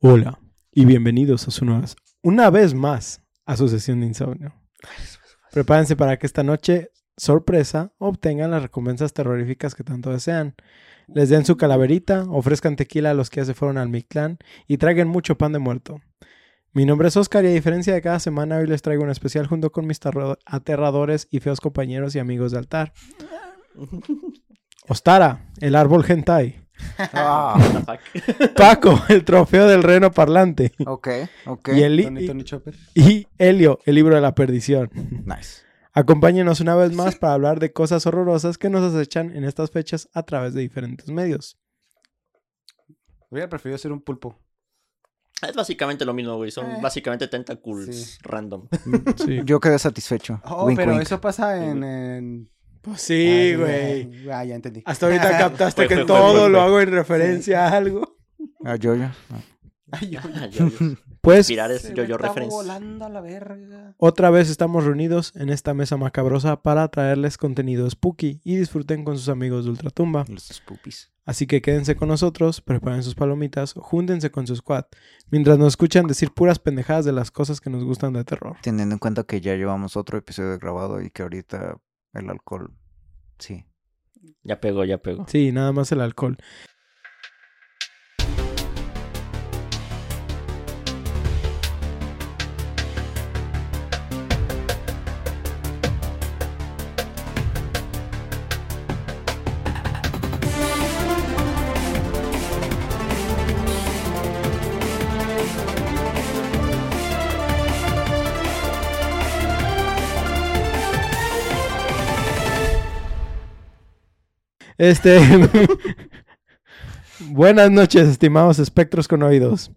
Hola y bienvenidos a su nueva, una vez más a su sesión de insomnio. Prepárense para que esta noche, sorpresa, obtengan las recompensas terroríficas que tanto desean. Les den su calaverita, ofrezcan tequila a los que ya se fueron al Mictlán y traigan mucho pan de muerto. Mi nombre es Oscar y a diferencia de cada semana hoy les traigo un especial junto con mis aterradores y feos compañeros y amigos de altar. Ostara, el árbol hentai. Ah? Paco, el trofeo del reno parlante. ok, ok. Y, el, Tony, Tony Chopper. y Helio, el libro de la perdición. Nice. Acompáñenos una vez más para hablar de cosas horrorosas que nos acechan en estas fechas a través de diferentes medios. Hubiera preferido ser un pulpo. Es básicamente lo mismo, güey. Son Eh. básicamente tentacles Sí. random. Sí, Yo quedé satisfecho. Oh, Wink, pero wink. eso pasa en... en... Pues sí, Ah, güey. Ah, ya entendí. Hasta ahorita captaste que todo lo hago en referencia a algo. Ah, yo, yo. Ay, yo, Yo- yo- Pues es yo, yo volando a la verga. otra vez estamos reunidos en esta mesa macabrosa para traerles contenido spooky y disfruten con sus amigos de Ultratumba. Los spoopies. Así que quédense con nosotros, preparen sus palomitas, júntense con su squad, mientras nos escuchan decir puras pendejadas de las cosas que nos gustan de terror. Teniendo en cuenta que ya llevamos otro episodio grabado y que ahorita el alcohol. Sí. Ya pegó, ya pegó. Sí, nada más el alcohol. Este. Buenas noches, estimados espectros con oídos.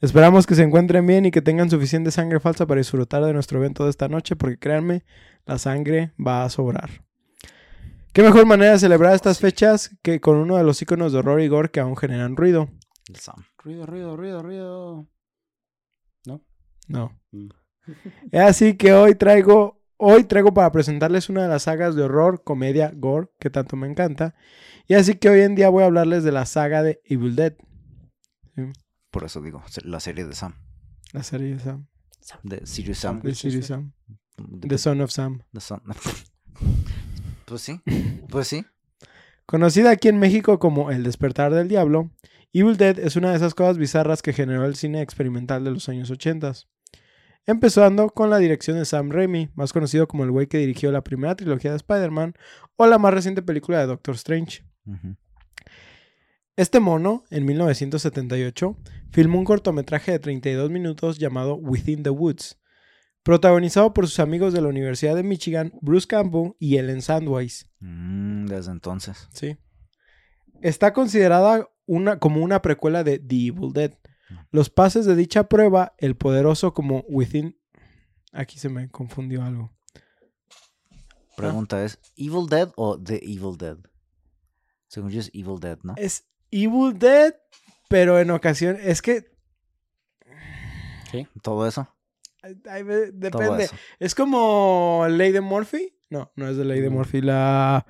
Esperamos que se encuentren bien y que tengan suficiente sangre falsa para disfrutar de nuestro evento de esta noche, porque créanme, la sangre va a sobrar. ¿Qué mejor manera de celebrar estas fechas que con uno de los iconos de horror y gore que aún generan ruido? El Sam. Ruido, ruido, ruido, ruido. No. Mm. Es así que hoy traigo, hoy traigo para presentarles una de las sagas de horror, comedia, gore, que tanto me encanta. Y así que hoy en día voy a hablarles de la saga de Evil Dead. Sí, Por eso digo, la serie de Sam. la serie de Sam. De Sirius Sam. De Sirius Sam. The Son of Sam. de Sam. pues sí. Pues sí. Conocida aquí en México como El despertar del diablo, Evil Dead es una de esas cosas bizarras que generó el cine experimental de los años 80. Empezando con la dirección de Sam Raimi, más conocido como el güey que dirigió la primera trilogía de Spider-Man o la más reciente película de Doctor Strange. Este mono, en 1978, filmó un cortometraje de 32 minutos llamado Within the Woods, protagonizado por sus amigos de la Universidad de Michigan, Bruce Campbell y Ellen Sandweiss. Mm, desde entonces. Sí. Está considerada una, como una precuela de The Evil Dead. Los pases de dicha prueba, el poderoso como Within... Aquí se me confundió algo. Pregunta es, ¿Evil Dead o The Evil Dead? Según yo es Evil Dead, ¿no? Es Evil Dead, pero en ocasión... Es que... Todo eso. ay, ve- Todo depende. eso. Es como Ley de Murphy. No, no es de Ley de Mm. Murphy. La...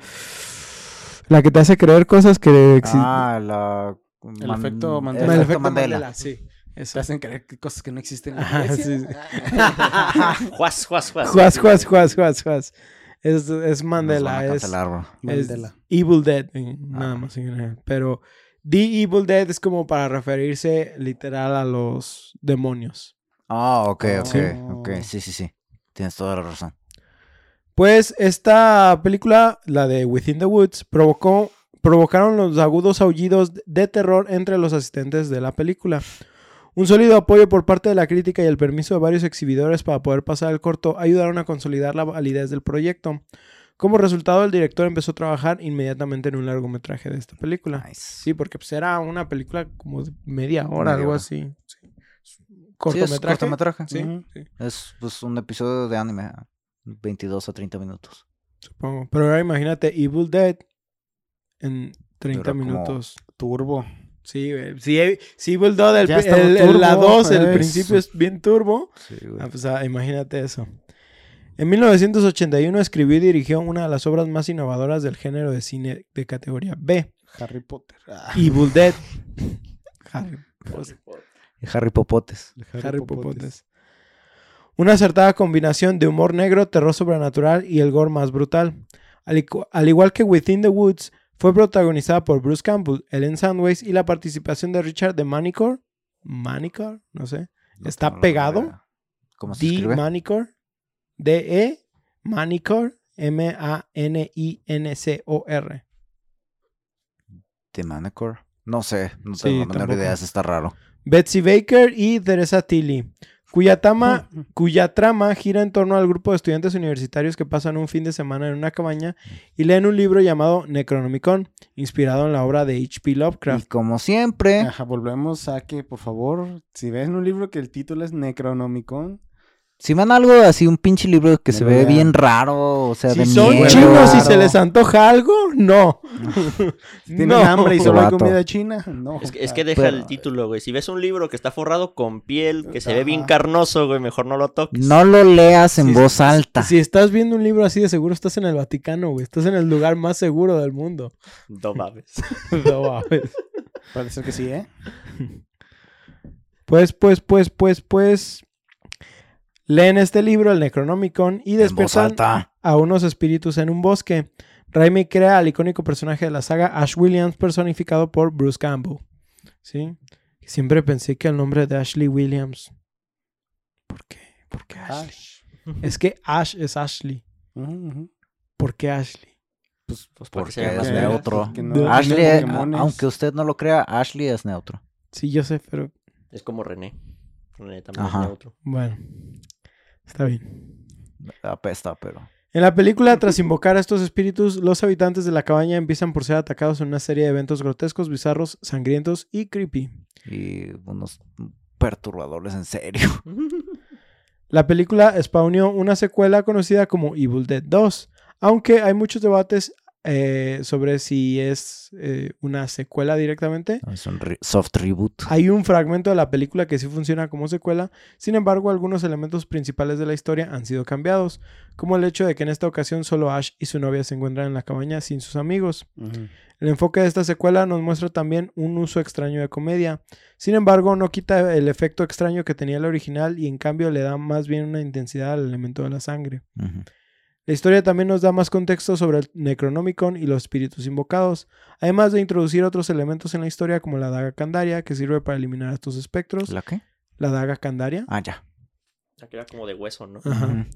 La que te hace creer cosas que existen. Ah, la... El efecto el Mandela. el efecto efecto Mandela. Mandela, sí. Eso. Te hacen creer que cosas que no existen. Juas, juas, juas. Juas, juas, juas, juas, juas. Es, es Mandela, es, bro. es Mandela. Evil Dead, nada Ah. más. Pero The Evil Dead es como para referirse literal a los demonios. Ah, ok, ok, Sí. ok. Sí, sí, sí. Tienes toda la razón. Pues esta película, la de Within the Woods, provocó, provocaron los agudos aullidos de terror entre los asistentes de la película. Un sólido apoyo por parte de la crítica y el permiso de varios exhibidores para poder pasar el corto ayudaron a consolidar la validez del proyecto. Como resultado, el director empezó a trabajar inmediatamente en un largometraje de esta película. Nice. Sí, porque pues era una película como de media hora, Media algo hora. así. Sí. Sí, es Cortometraje. cortometraje. Sí, Es pues un episodio de anime. 22 a 30 minutos. supongo. Pero ahora imagínate Evil Dead en 30 Dura como- minutos. Turbo. Sí, güey. Si Evil Dead, el, el- el- la turbo, 2, el principio es bien turbo. Sí, güey. Ah, pues, ah, imagínate eso. En 1981 escribió y dirigió una de las obras más innovadoras del género de cine de categoría B, Harry Potter. Ah. Evil Dead. Harry Potter. Harry Popotes. Harry Popotes. Una acertada combinación de humor negro, terror sobrenatural y el gore más brutal. Al igual que Within the Woods, fue protagonizada por Bruce Campbell, Ellen Sandways y la participación de Richard de Manicor. Manicor, no sé. No ¿Está pegado? ¿Cómo se D. escribe? Manicor. D-E. Manicor. M-A-N-I-N-C-O-R. The Manicure. No sé, no Sí, tengo la menor idea, está raro. Betsy Baker y Teresa Tilly, cuya, tama- cuya trama gira en torno al grupo de estudiantes universitarios que pasan un fin de semana en una cabaña y leen un libro llamado Necronomicon, inspirado en la obra de H.P. Y Lovecraft. como siempre, Ajá, volvemos a que, por favor, si ves un libro que el título es Necronomicon, si van algo así, un pinche libro que No se ve bien raro, o sea, de Si son miedo. chinos y se les antoja algo, no. si tienes No. hambre y solo hay comida china, no. Es que, es que deja Pero- el título, güey. Si ves un libro que está forrado con piel, que se ve bien carnoso, güey, mejor no lo toques. No lo leas en voz alta. Si estás viendo un libro así, de seguro estás en el Vaticano, güey. Estás en el lugar más seguro del mundo. No mames. No mames. Parece que sí, ¿eh? Pues, pues, pues, pues, pues. Leen este libro, el Necronomicon, y despiertan a unos espíritus en un bosque. Raimi crea al icónico personaje de la saga Ash Williams, personificado por Bruce Campbell. ¿Sí? Siempre pensé que el nombre de Ashley Williams. ¿Por qué? ¿Por qué Ashley? Ash. Es que Ash es Ashley. ¿Por qué Ashley? Pues que Porque es neutro. porque no Ashley, Pokémones. aunque usted no lo crea, Ashley es neutro. Sí, yo sé, pero Es como René. René también Ajá. es neutro. bueno. Está bien. Apesta, pero. En la película, tras invocar a estos espíritus, los habitantes de la cabaña empiezan por ser atacados en una serie de eventos grotescos, bizarros, sangrientos y creepy. Y unos perturbadores en serio. La película spawneó una secuela conocida como Evil Dead 2, aunque hay muchos debates eh, sobre si es eh, una secuela directamente. Es un re- soft reboot. Hay un fragmento de la película que sí funciona como secuela, sin embargo algunos elementos principales de la historia han sido cambiados, como el hecho de que en esta ocasión solo Ash y su novia se encuentran en la cabaña sin sus amigos. El enfoque de esta secuela nos muestra también un uso extraño de comedia. Sin embargo, no quita el efecto extraño que tenía el original y en cambio le da más bien una intensidad al elemento de la sangre. La historia también nos da más contexto sobre el Necronomicon y los espíritus invocados, además de introducir otros elementos en la historia como la daga Candaria, que sirve para eliminar a estos espectros. ¿La qué? La daga Candaria. Ah, ya. Ya que era como de hueso, ¿no? Ajá.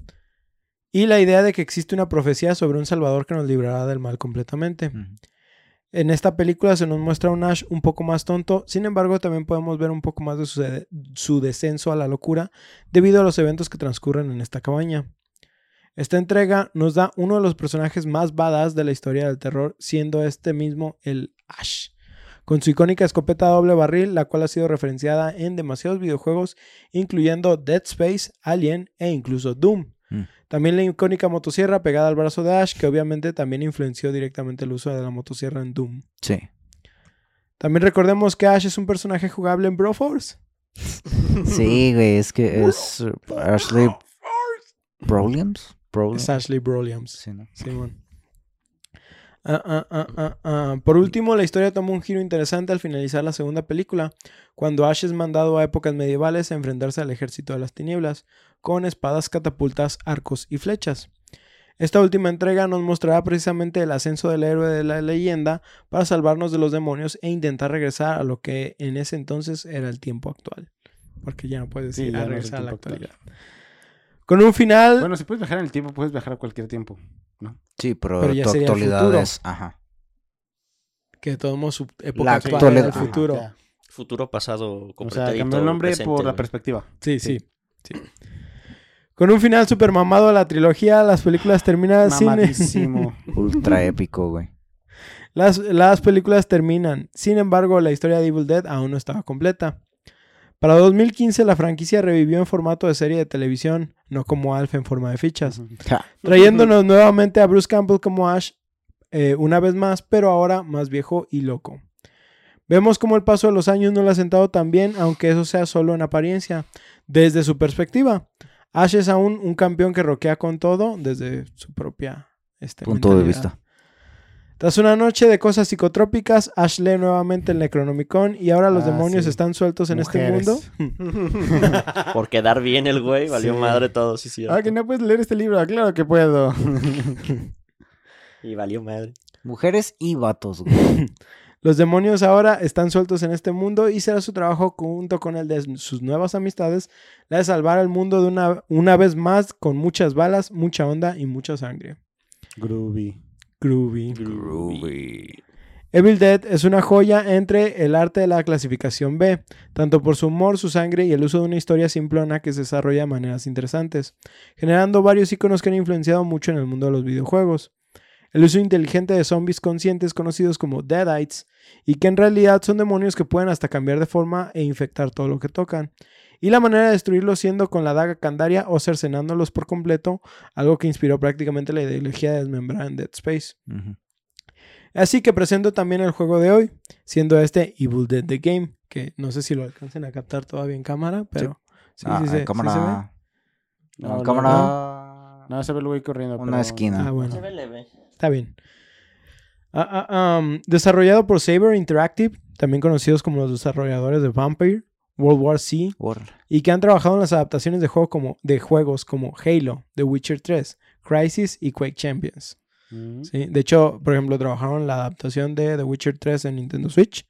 Y la idea de que existe una profecía sobre un salvador que nos librará del mal completamente. En esta película se nos muestra un Ash un poco más tonto, sin embargo también podemos ver un poco más de su, de- su descenso a la locura debido a los eventos que transcurren en esta cabaña. Esta entrega nos da uno de los personajes más badass de la historia del terror, siendo este mismo el Ash, con su icónica escopeta doble barril, la cual ha sido referenciada en demasiados videojuegos, incluyendo Dead Space, Alien e incluso Doom. Mm. También la icónica motosierra pegada al brazo de Ash, que obviamente también influenció directamente el uso de la motosierra en Doom. Sí. También recordemos que Ash es un personaje jugable en Broforce. Sí, güey, es que es Ashley Williams. Es Ashley Broliams. Sí, ¿no? Simón. Ah, ah, ah, ah, ah. Por último, la historia toma un giro interesante al finalizar la segunda película, cuando Ash es mandado a épocas medievales a enfrentarse al ejército de las tinieblas, con espadas, catapultas, arcos y flechas. Esta última entrega nos mostrará precisamente el ascenso del héroe de la leyenda para salvarnos de los demonios e intentar regresar a lo que en ese entonces era el tiempo actual. Porque ya no puedes Sí, decir a no regresar a la tiempo actual. Con un final... Bueno, si puedes viajar en el tiempo, puedes viajar a cualquier tiempo. ¿no? Sí, pero, Pero ya tu sería actualidad futuro. es. Ajá. que modos su época La actual actualidad. era el Ajá, futuro. Futuro, pasado, O sea, cambió el nombre presente, por la perspectiva. Sí, sí, sí. Con un final super mamado a la trilogía, las películas terminan sin... Mamadísimo. Ultra épico, güey. las, las películas terminan. Sin embargo, la historia de Evil Dead aún no estaba completa. Para 2015, la franquicia revivió en formato de serie de televisión, no como Alf en forma de fichas, trayéndonos nuevamente a Bruce Campbell como Ash, eh, una vez más, pero ahora más viejo y loco. Vemos como el paso de los años no le ha sentado tan bien, aunque eso sea solo en apariencia. Desde su perspectiva, Ash es aún un campeón que roquea con todo desde su propia este, Punto de vista. Tras una noche de cosas psicotrópicas, Ash lee nuevamente el Necronomicon y ahora los Ah, demonios sí. están sueltos en este Mujeres. mundo. Por quedar bien el güey, valió Sí. madre todo, sí, sí. Ah, que no puedes leer este libro. Ah, Claro que puedo. Y valió madre. Mujeres y vatos, güey. Los demonios ahora están sueltos en este mundo y será su trabajo junto con el de sus nuevas amistades la de salvar al mundo de una, una vez más con muchas balas, mucha onda y mucha sangre. Groovy. Groovy. Groovy. Evil Dead es una joya entre el arte de la clasificación B, tanto por su humor, su sangre y el uso de una historia simplona que se desarrolla de maneras interesantes, generando varios iconos que han influenciado mucho en el mundo de los videojuegos. El uso inteligente de zombies conscientes conocidos como Deadites y que en realidad son demonios que pueden hasta cambiar de forma e infectar todo lo que tocan. Y la manera de destruirlos siendo con la daga candaria o cercenándolos por completo, algo que inspiró prácticamente la ideología de desmembrar en Dead Space. Así que presento también el juego de hoy, siendo este Evil Dead The Game, que no sé si lo alcancen a captar todavía en cámara, pero sí, Ah, sí, en se- sí cámara. se ve. No, cámara. No, se ve el güey corriendo. Una pero- esquina. Ah, bueno, Se ve leve. está bien. Ah, ah, um, desarrollado por Saber Interactive, también conocidos como los desarrolladores de Vampire, World War C, y que han trabajado en las adaptaciones de, juego como, de juegos como Halo, The Witcher 3, Crisis y Quake Champions. Mm. ¿sí? De hecho, por ejemplo, trabajaron en la adaptación de The Witcher 3 en Nintendo Switch,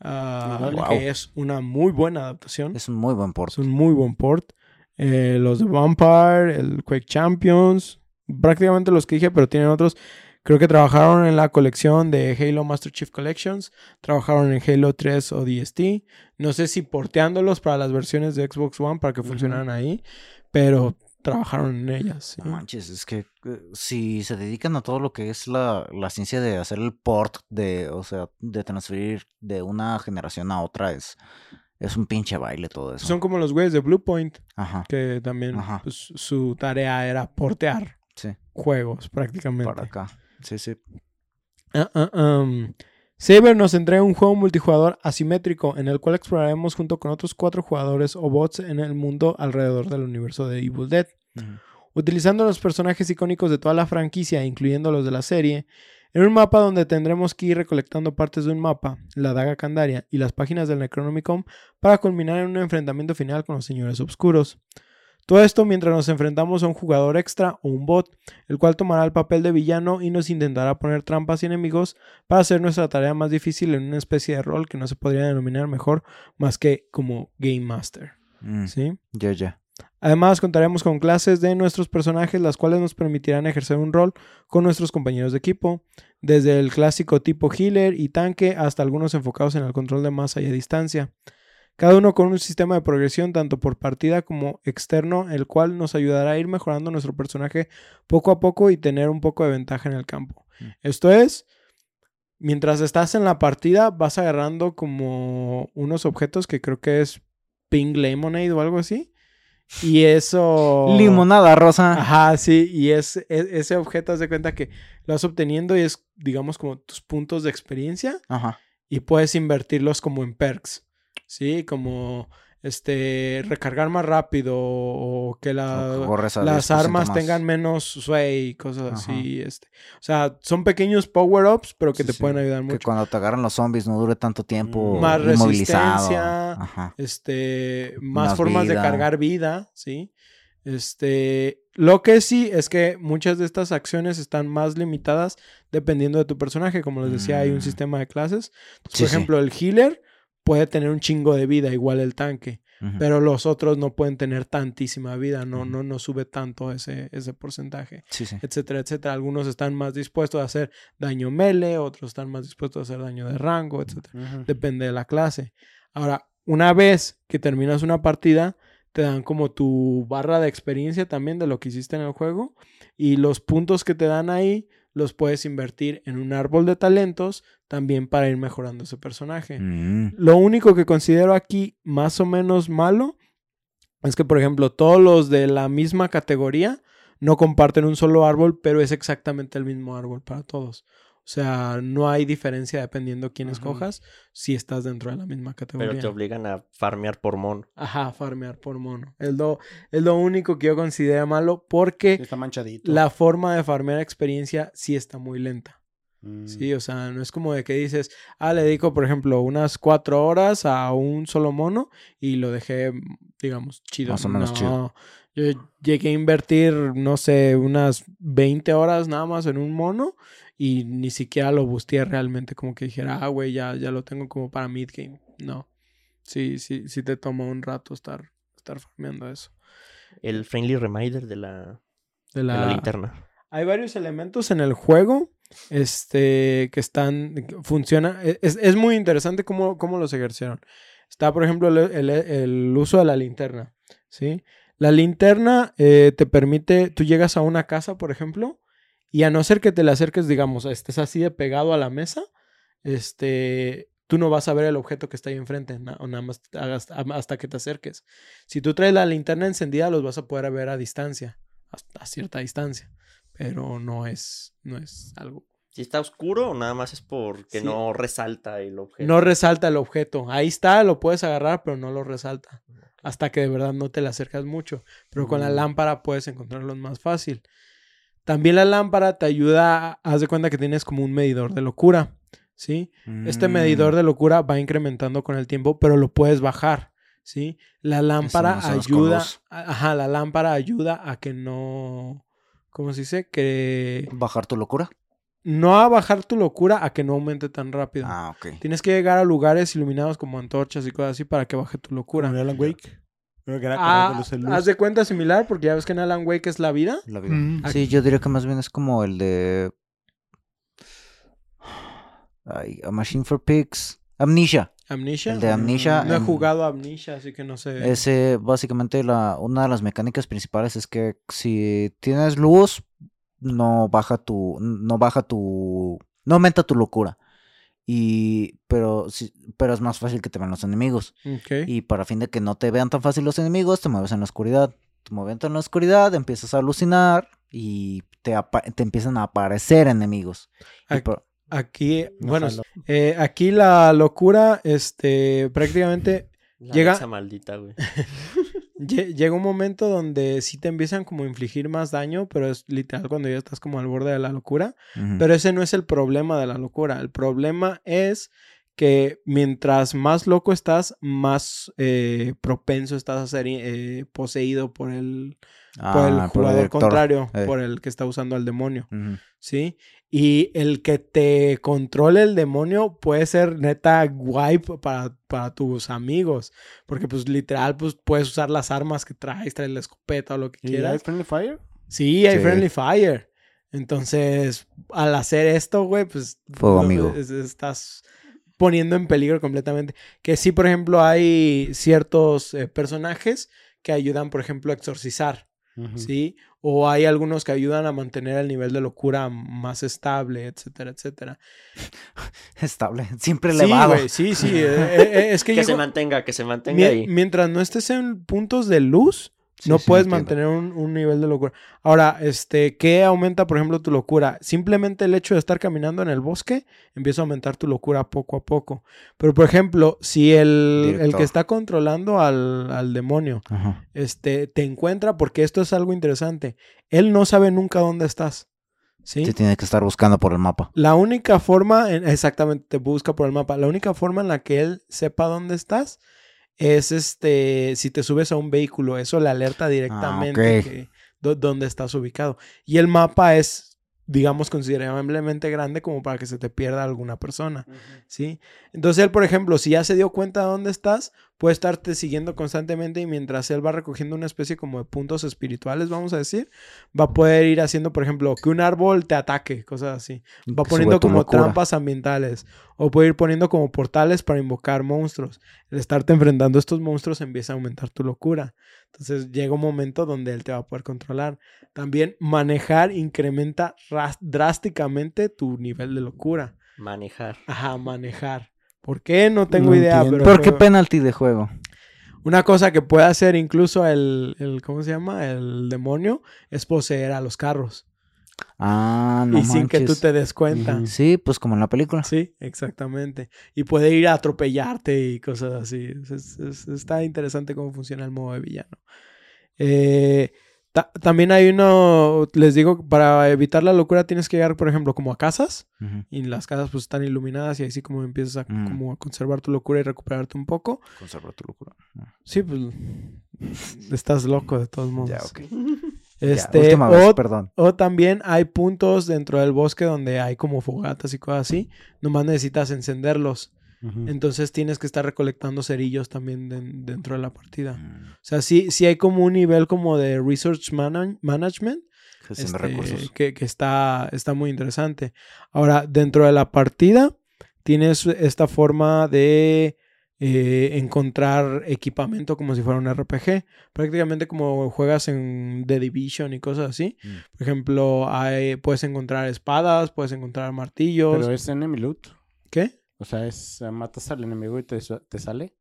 ah. Wow. que es una muy buena adaptación. Es un muy buen port. Es un muy buen port. Eh, los de Vampire, el Quake Champions, prácticamente los que dije, pero tienen otros. Creo que trabajaron en la colección de Halo Master Chief Collections, trabajaron en Halo 3 o DST. No sé si porteándolos para las versiones de Xbox One para que funcionaran ahí, pero trabajaron en ellas. sí. No manches, es que eh, si se dedican a todo lo que es la, la ciencia de hacer el port, de, o sea, de transferir de una generación a otra, es, es un pinche baile todo eso. Son como los güeyes de Bluepoint, Ajá, que también Ajá. pues, su tarea era portear sí, juegos prácticamente. para acá. Sí, sí. Ah, ah, um. Saber nos entrega un juego multijugador asimétrico en el cual exploraremos junto con otros cuatro jugadores o bots en el mundo alrededor del universo de Evil Dead. Utilizando los personajes icónicos de toda la franquicia, incluyendo los de la serie, en un mapa donde tendremos que ir recolectando partes de un mapa, la daga Candaria y las páginas del Necronomicon para culminar en un enfrentamiento final con los señores oscuros. Todo esto mientras nos enfrentamos a un jugador extra o un bot, el cual tomará el papel de villano y nos intentará poner trampas y enemigos para hacer nuestra tarea más difícil en una especie de rol que no se podría denominar mejor más que como Game Master. Mm, ¿sí? Ya, ya. Además, contaremos con clases de nuestros personajes, las cuales nos permitirán ejercer un rol con nuestros compañeros de equipo, desde el clásico tipo healer y tanque hasta algunos enfocados en el control de masa y a distancia. Cada uno con un sistema de progresión tanto por partida como externo, el cual nos ayudará a ir mejorando nuestro personaje poco a poco y tener un poco de ventaja en el campo. Mm. Esto es, mientras estás en la partida, vas agarrando como unos objetos que creo que es Pink Lemonade o algo así. Y eso. Limonada rosa. Ajá, sí. Y es, e- ese objeto, haz de cuenta que lo vas obteniendo y es, digamos, como tus puntos de experiencia. Ajá. Y puedes invertirlos como en perks. Sí, como este recargar más rápido o que la, O las 10% armas más. tengan menos sway y cosas Ajá. así. Este. O sea, son pequeños power-ups, pero que Sí, te sí. pueden ayudar Que mucho. cuando te agarran los zombies no dure tanto tiempo Más resistencia. Ajá. este, más, Más formas de cargar vida, ¿sí? Este, lo que sí es que muchas de estas acciones están más limitadas dependiendo de tu personaje. Como les decía, hay un Mm. sistema de clases. Entonces, Sí, por ejemplo, el healer puede tener un chingo de vida, igual el tanque. Pero los otros no pueden tener tantísima vida, no, no, no sube tanto ese, ese porcentaje, Sí, sí. etcétera, etcétera. Algunos están más dispuestos a hacer daño melee, otros están más dispuestos a hacer daño de rango, etcétera depende de la clase. Ahora, una vez que terminas una partida, te dan como tu barra de experiencia también de lo que hiciste en el juego y los puntos que te dan ahí los puedes invertir en un árbol de talentos también para ir mejorando ese personaje. Mm. Lo único que considero aquí más o menos malo es que, por ejemplo, todos los de la misma categoría no comparten un solo árbol, pero es exactamente el mismo árbol para todos. O sea, no hay diferencia dependiendo quién escojas si estás dentro de la misma categoría. Pero te obligan a farmear por mono. Ajá, farmear por mono. Es lo, es lo único que yo considero malo porque Está manchadito. la forma de farmear experiencia sí está muy lenta. Mm. Sí, o sea, no es como de que dices, ah, le dedico, por ejemplo, unas cuatro horas a un solo mono y lo dejé, digamos, chido. Más o menos no, chido. Yo llegué a invertir, no sé, unas 20 horas nada más en un mono y ni siquiera lo busteé realmente, como que dijera, ah, güey, ya, ya lo tengo como para mid-game. No. Sí, sí, sí te toma un rato estar, estar farmeando eso. El friendly reminder de la, De de la linterna. Hay varios elementos en el juego este, que están, funciona. e, Es, es muy interesante cómo, cómo los ejercieron. Está, por ejemplo, el, el- el uso de la linterna, ¿sí? La linterna eh, te permite, tú llegas a una casa, por ejemplo, y a no ser que te le acerques, digamos, estés así de pegado a la mesa, este, tú no vas a ver el objeto que está ahí enfrente, na- o nada más hasta que te acerques. Si tú traes la linterna encendida, los vas a poder ver a distancia, hasta a cierta distancia, pero no es, no es algo. Si está oscuro o nada más es porque Sí. no resalta el objeto. No resalta el objeto. Ahí está, lo puedes agarrar, pero no lo resalta. Hasta que de verdad no te le acercas mucho. Pero con la Mm. lámpara puedes encontrarlos más fácil. También la lámpara te ayuda, haz de cuenta que tienes como un medidor de locura, ¿sí? Este Mm. medidor de locura va incrementando con el tiempo, pero lo puedes bajar, ¿sí? La lámpara ayuda, ajá, la lámpara ayuda a que no, ¿cómo se dice? Que ¿Bajar tu locura? No a bajar tu locura, a que no aumente tan rápido. Ah, ok. Tienes que llegar a lugares iluminados como antorchas y cosas así para que baje tu locura. Como en Alan Wake. Creo que era Ah, luz luz. haz de cuenta similar, porque ya ves que en Alan Wake es la vida. La vida. Mm. Sí, yo diría que más bien es como el de. Ay, A Machine for Pigs. Amnesia. Amnesia. El de Amnesia, No he jugado a Amnesia, así que no sé. Ese, básicamente, la, una de las mecánicas principales es que si tienes luz, no baja tu. No baja tu. No aumenta tu locura. Y. Pero, sí- pero es más fácil que te vean los enemigos. Y para fin de que no te vean tan fácil los enemigos, te mueves en la oscuridad. Te moviendo en la oscuridad, empiezas a alucinar y te, te empiezan a aparecer enemigos. Por- Aquí, No bueno, eh, aquí la locura, este, prácticamente La Llega- maldita, güey. lle- llega un momento donde sí te empiezan como a infligir más daño, pero es literal cuando ya estás como al borde de la locura. Pero ese no es el problema de la locura. El problema es que mientras más loco estás, más eh, propenso estás a ser eh, poseído por el, por el Ah, jugador contrario, Eh. por el que está usando al demonio. ¿Sí? Y el que te controle el demonio puede ser neta guay para, para tus amigos, porque pues literal pues puedes usar las armas que traes, traes la escopeta o lo que ¿Y hay quieras. Friendly Fire? Sí, hay Sí. Friendly Fire. Entonces, al hacer esto, güey, pues... Fuego amigo. es- estás poniendo en peligro completamente. Que sí, por ejemplo, hay ciertos eh, personajes que ayudan, por ejemplo, a exorcizar, Ujú. ¿sí? O hay algunos que ayudan a mantener el nivel de locura más estable, etcétera, etcétera. Estable, siempre Sí, elevado. güey, sí, sí. eh, eh, es que, Que se mantenga, que se mantenga ahí. mientras no estés en puntos de luz, Sí, no sí, puedes mantener un, un nivel de locura. Ahora, este, ¿qué aumenta, por ejemplo, tu locura? Simplemente el hecho de estar caminando en el bosque empieza a aumentar tu locura poco a poco. Pero, por ejemplo, si el, el que está controlando al, al demonio Ajá. este, te encuentra, porque esto es algo interesante, él no sabe nunca dónde estás. ¿Sí? Te tiene que estar buscando por el mapa. La única forma, en- exactamente, te busca por el mapa. La única forma en la que él sepa dónde estás es este, si te subes a un vehículo, eso le alerta directamente que, dó- dónde estás ubicado. Y el mapa es, digamos, considerablemente grande como para que se te pierda alguna persona, ¿sí? Entonces él, por ejemplo, si ya se dio cuenta de dónde estás, puede estarte siguiendo constantemente y mientras él va recogiendo una especie como de puntos espirituales, vamos a decir, va a poder ir haciendo, por ejemplo, que un árbol te ataque, cosas así. Va Sube poniendo como locura. trampas ambientales. O puede ir poniendo como portales para invocar monstruos. El estarte enfrentando a estos monstruos empieza a aumentar tu locura. Entonces llega un momento donde él te va a poder controlar. También manejar incrementa drásticamente tu nivel de locura. Manejar. Ajá, manejar. ¿Por qué? No tengo No idea. Pero ¿Por qué penalti de juego? una cosa que puede hacer incluso el, el, ¿cómo se llama? El demonio es poseer a los carros. Ah, no y sin que tú manches. te des cuenta. Sí, pues como en la película. Sí, exactamente. Y puede ir a atropellarte y cosas así. Es- es- es- está interesante cómo funciona el modo de villano. Eh, Ta- también hay uno, les digo, para evitar la locura tienes que llegar, por ejemplo, como a casas. Ujú. Y las casas pues están iluminadas y así como empiezas a, Mm. como a conservar tu locura y recuperarte un poco. Conserva tu locura. Sí, pues estás loco de todos modos. Ya, ok. Este, ya, última vez, o, perdón. o también hay puntos dentro del bosque donde hay como fogatas y cosas así. Nomás necesitas encenderlos. Entonces tienes que estar recolectando cerillos también den- dentro de la partida. Mm, O sea, sí, sí hay como un nivel como de research mana- management este, recursos. que, que está, está muy interesante. Ahora, dentro de la partida, tienes esta forma de eh, encontrar equipamiento como si fuera un RPG. Prácticamente como juegas en The Division y cosas así. Mm. Por ejemplo, hay, puedes encontrar espadas, puedes encontrar martillos. Pero es enemy loot. ¿Qué? O sea, es eh, matas al enemigo y te, te sale.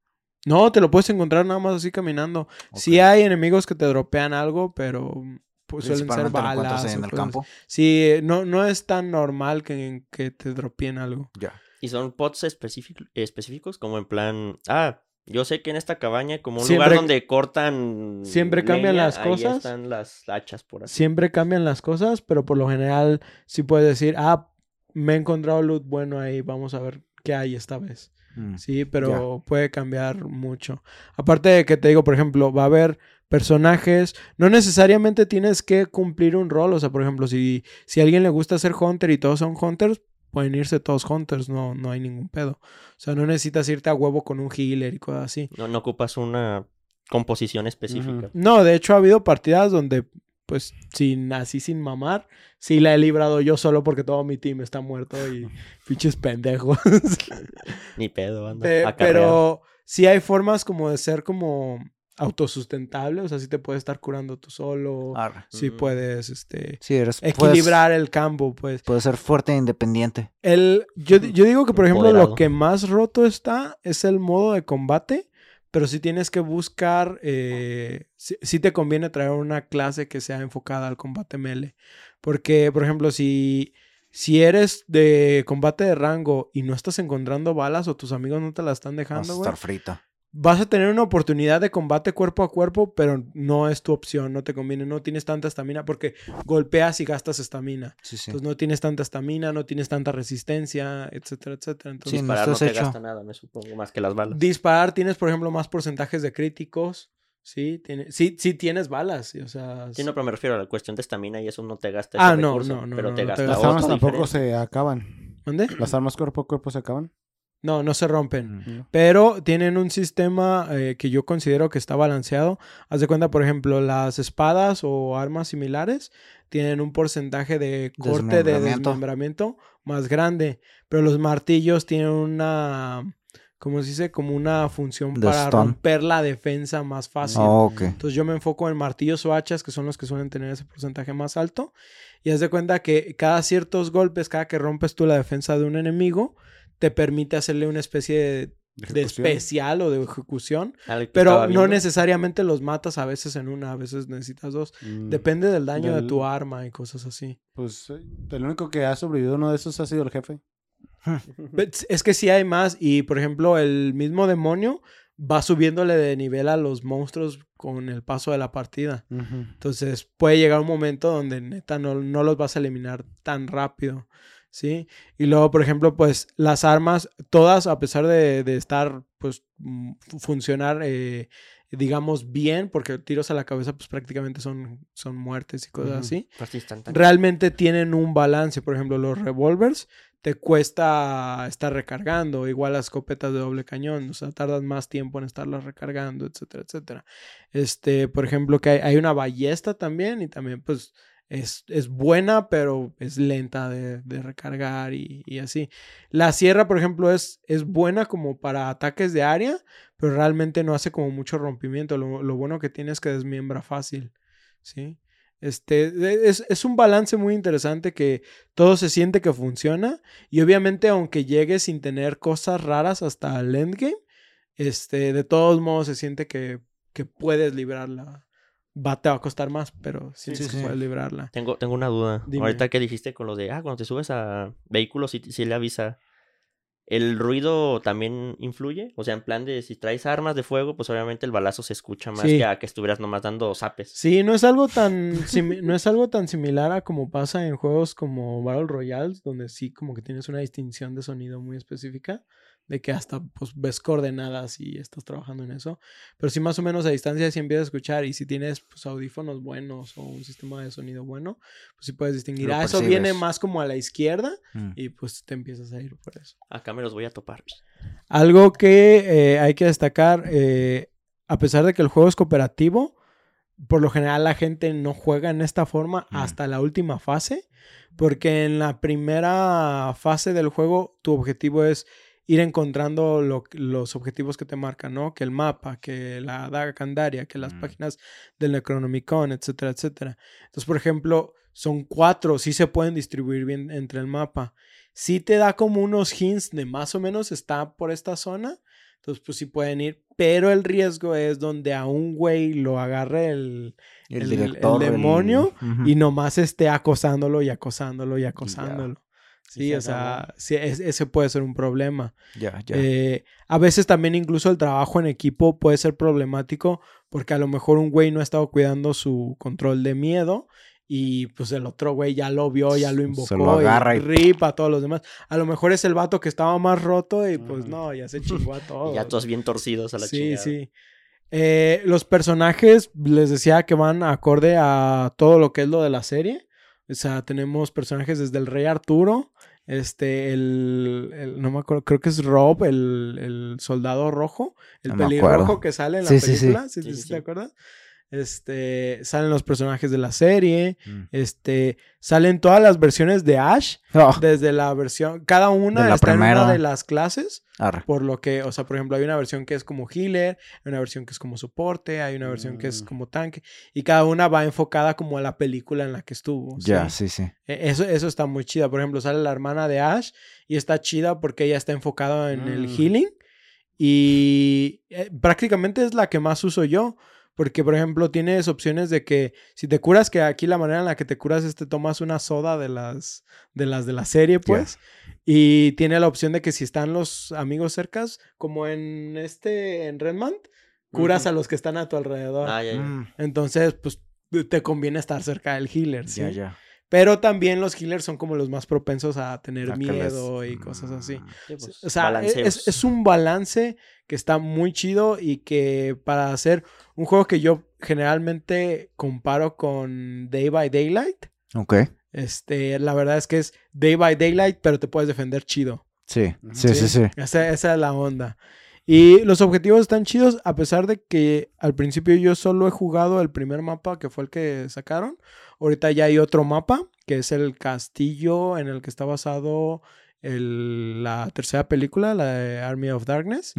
No, te lo puedes encontrar nada más así caminando. Sí Ok. hay enemigos que te dropean algo, pero pues, suelen ser balas. en el campo. Sí, no, no es tan normal que, que te dropeen algo. Ya. Y son pods específic- específicos, como en plan, ah, yo sé que en esta cabaña, como un Siempre- lugar donde cortan. siempre cambian las ahí cosas. están las hachas por así. Siempre cambian las cosas, pero por lo general sí puedes decir, ah, me he encontrado loot bueno ahí, vamos a ver qué hay esta vez. Mm. Sí, pero puede cambiar mucho. Aparte de que te digo, por ejemplo, va a haber personajes, no necesariamente tienes que cumplir un rol, o sea, por ejemplo, si, si a alguien le gusta ser hunter y todos son hunters, pueden irse todos hunters, no, no hay ningún pedo. O sea, no necesitas irte a huevo con un healer y cosas así. No, no ocupas una composición específica. No, de hecho ha habido partidas donde, pues, sin así sin mamar, sí la he librado yo solo porque todo mi team está muerto y pinches pendejos. Ni pedo, anda. Pe- acarreado. pero sí hay formas como de ser como autosustentable, o sea, sí te puedes estar curando tú solo, Arre. sí Mm. puedes, este, Sí, eres, puedes- equilibrar el campo, pues. Puedes ser fuerte e independiente. El, yo, yo digo que, por ejemplo, lo que más roto está es el modo de combate, pero sí tienes que buscar, eh, sí, sí te conviene traer una clase que sea enfocada al combate melee. Porque, por ejemplo, si, si eres de combate de rango y no estás encontrando balas o tus amigos no te la están Vas a dejando, güey, estar frita. Vas a tener una oportunidad de combate cuerpo a cuerpo, pero no es tu opción, no te conviene, no tienes tanta estamina porque golpeas y gastas estamina. Sí, sí. Entonces no tienes tanta estamina, no tienes tanta resistencia, etcétera, etcétera. Entonces, Sí, no Disparar no te hecho. gasta nada, me supongo, más que las balas. disparar tienes, por ejemplo, más porcentajes de críticos. Sí, tiene, sí, sí tienes balas. sí, O sea, Sí, no, pero me refiero a la cuestión de estamina y eso no te gasta Ah, ese no, recurso, no, no, pero no, te no te gasta. Las armas tampoco diferente. se acaban. ¿Mande? Las armas cuerpo a cuerpo se acaban. No, no se rompen. Mm. Pero tienen un sistema eh, que yo considero que está balanceado. Haz de cuenta, por ejemplo, las espadas o armas similares tienen un porcentaje de corte de Desmembramiento. más grande. Pero los martillos tienen una, ¿cómo se dice? Como una función para romper la defensa más fácil. Oh, ok. Entonces yo me enfoco en martillos o hachas, que son los que suelen tener ese porcentaje más alto. Y haz de cuenta que cada ciertos golpes, cada que rompes tú la defensa de un enemigo, te permite hacerle una especie de, especial o de ejecución. Pero no necesariamente los matas a veces en una, a veces necesitas dos. Mm, Depende del daño de tu arma y cosas así. Pues eh, el único que ha sobrevivido uno de esos ha sido el jefe. Es que sí hay más y, por ejemplo, el mismo demonio va subiéndole de nivel a los monstruos con el paso de la partida. Entonces puede llegar un momento donde neta no, no los vas a eliminar tan rápido. ¿Sí? Y luego, por ejemplo, pues las armas, todas, a pesar de, de estar, pues, mm, fu- funcionar, eh, digamos, bien, porque tiros a la cabeza, pues prácticamente son, son muertes y cosas así, instantáneo. realmente tienen un balance. Por ejemplo, los revólvers te cuesta estar recargando, igual las escopetas de doble cañón, o sea, tardas más tiempo en estarlas recargando, etcétera, etcétera. Este, por ejemplo, que hay, hay una ballesta también y también, pues, es, es buena, pero es lenta de, recargar y, así. La sierra, por ejemplo, es, es buena como para ataques de área, pero realmente no hace como mucho rompimiento. Lo, lo bueno que tiene es que desmiembra fácil, ¿sí? Este, e- es, es un balance muy interesante que todo se siente que funciona y obviamente aunque llegue sin tener cosas raras hasta el endgame, este, de todos modos se siente que, que puedes librarla. Va, te va a costar más, pero sí, Sí, que sí. puedes librarla. Tengo, tengo una duda. Dime. Ahorita que dijiste con lo de, ah, cuando te subes a vehículos, sí, sí le avisa. ¿El ruido también influye? O sea, en plan de si traes armas de fuego, pues obviamente el balazo se escucha más Sí. que a que estuvieras nomás dando zapes. Sí, no es algo tan no es algo tan similar a como pasa en juegos como Battle Royales, donde sí como que tienes una distinción de sonido muy específica, de que hasta pues ves coordenadas y estás trabajando en eso. Pero sí más o menos a distancia sí empiezas a escuchar y si tienes pues audífonos buenos o un sistema de sonido bueno, pues sí puedes distinguir. Lo Ah, eso viene más como a la izquierda Mm. y pues te empiezas a ir por eso. Acá me los voy a topar. Algo que eh, hay que destacar, eh, a pesar de que el juego es cooperativo, por lo general la gente no juega en esta forma Mm. hasta la última fase, porque en la primera fase del juego tu objetivo es ir encontrando lo- los objetivos que te marcan, ¿no? Que el mapa, que la daga candaria, que las Mm. páginas del Necronomicon, etcétera, etcétera. Entonces, por ejemplo, son cuatro, sí se pueden distribuir bien entre el mapa. Sí te da como unos hints de más o menos está por esta zona. Entonces, pues sí pueden ir. Pero el riesgo es donde a un güey lo agarre el, El, el- director. el demonio Ujú. y nomás esté acosándolo y acosándolo y acosándolo. Sí, se o sea, sí, es- ese puede ser un problema. Ya, ya. Eh, a veces también incluso el trabajo en equipo puede ser problemático porque a lo mejor un güey no ha estado cuidando su control de miedo y pues el otro güey ya lo vio, ya lo Se invocó lo agarra y y- ripa a todos los demás. A lo mejor es el vato que estaba más roto y pues no, ya se chingó a todos. Y ya todos bien torcidos a la sí, chingada. sí. Eh, los personajes, les decía que van acorde a todo lo que es lo de la serie. O sea, tenemos personajes desde el Rey Arturo, este, el, el- no me acuerdo, creo que es Rob, el, el soldado rojo, el No pelirrojo que sale en la Sí, película, ¿sí, Sí, sí, sí, sí sí. te acuerdas? Este, salen los personajes de la serie, Mm. este, salen todas las versiones de Ash, Oh, desde la versión, cada una De la está en una de las clases. Por lo que, o sea, por ejemplo, hay una versión que es como healer, hay una versión que es como soporte, hay una versión que es Mm. como tanque, y cada una va enfocada como a la película en la que estuvo. Ya, ¿sí? sí, sí. E- Eso, eso está muy chida. Por ejemplo, sale la hermana de Ash y está chida porque ella está enfocada en el Mm. healing y eh, prácticamente es la que más uso yo. Porque, por ejemplo, tienes opciones de que si te curas, que aquí la manera en la que te curas es te tomas una soda de las de las de la serie, pues. Y tiene la opción de que si están los amigos cercas, como en este, en Redmond, curas a los que están a tu alrededor. Ah. Mm, Entonces, pues te conviene estar cerca del healer, ¿sí? Ya, ya. Pero también los healers son como los más propensos a tener A que les- miedo y cosas así. Mm. Sí, pues, O sea, e- es, es un balance que está muy chido y que para hacer un juego que yo generalmente comparo con Day by Daylight, Ok. este, la verdad es que es Day by Daylight, pero te puedes defender chido. Sí, Ujú. sí, sí, sí. Esa, esa es la onda. Y los objetivos están chidos, a pesar de que al principio yo solo he jugado el primer mapa, que fue el que sacaron. Ahorita ya hay otro mapa, que es el castillo en el que está basado el- la tercera película, la de Army of Darkness.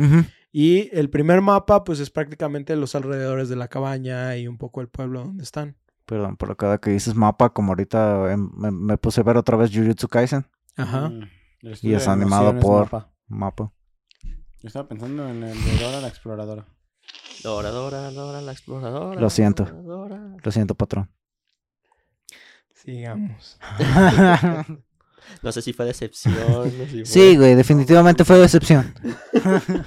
Y el primer mapa, pues es prácticamente los alrededores de la cabaña y un poco el pueblo donde están. Perdón, pero cada que dices mapa, como ahorita em, me, me puse a ver otra vez Jujutsu Kaisen. Ajá. Mm, Y es de animado por- mapa. Mapa. Yo estaba pensando en el de Dora la exploradora. Dora, Dora, Dora, la exploradora. Lo siento. Dora, Dora. Lo siento, patrón. Sigamos. No sé si fue decepción. no sé si fue- sí, güey, definitivamente fue decepción.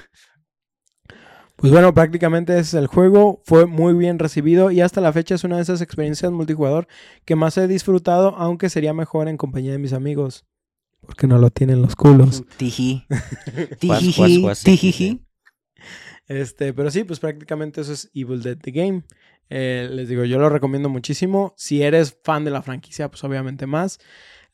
Pues bueno, prácticamente ese es el juego. Fue muy bien recibido y hasta la fecha es una de esas experiencias multijugador que más he disfrutado, aunque sería mejor en compañía de mis amigos. Porque no lo tienen los culos. Tiji. Tijiji. Tijiji. Este, pero sí, pues prácticamente eso es Evil Dead The Game. Eh, les digo, yo lo recomiendo muchísimo. Si eres fan de la franquicia, pues obviamente más.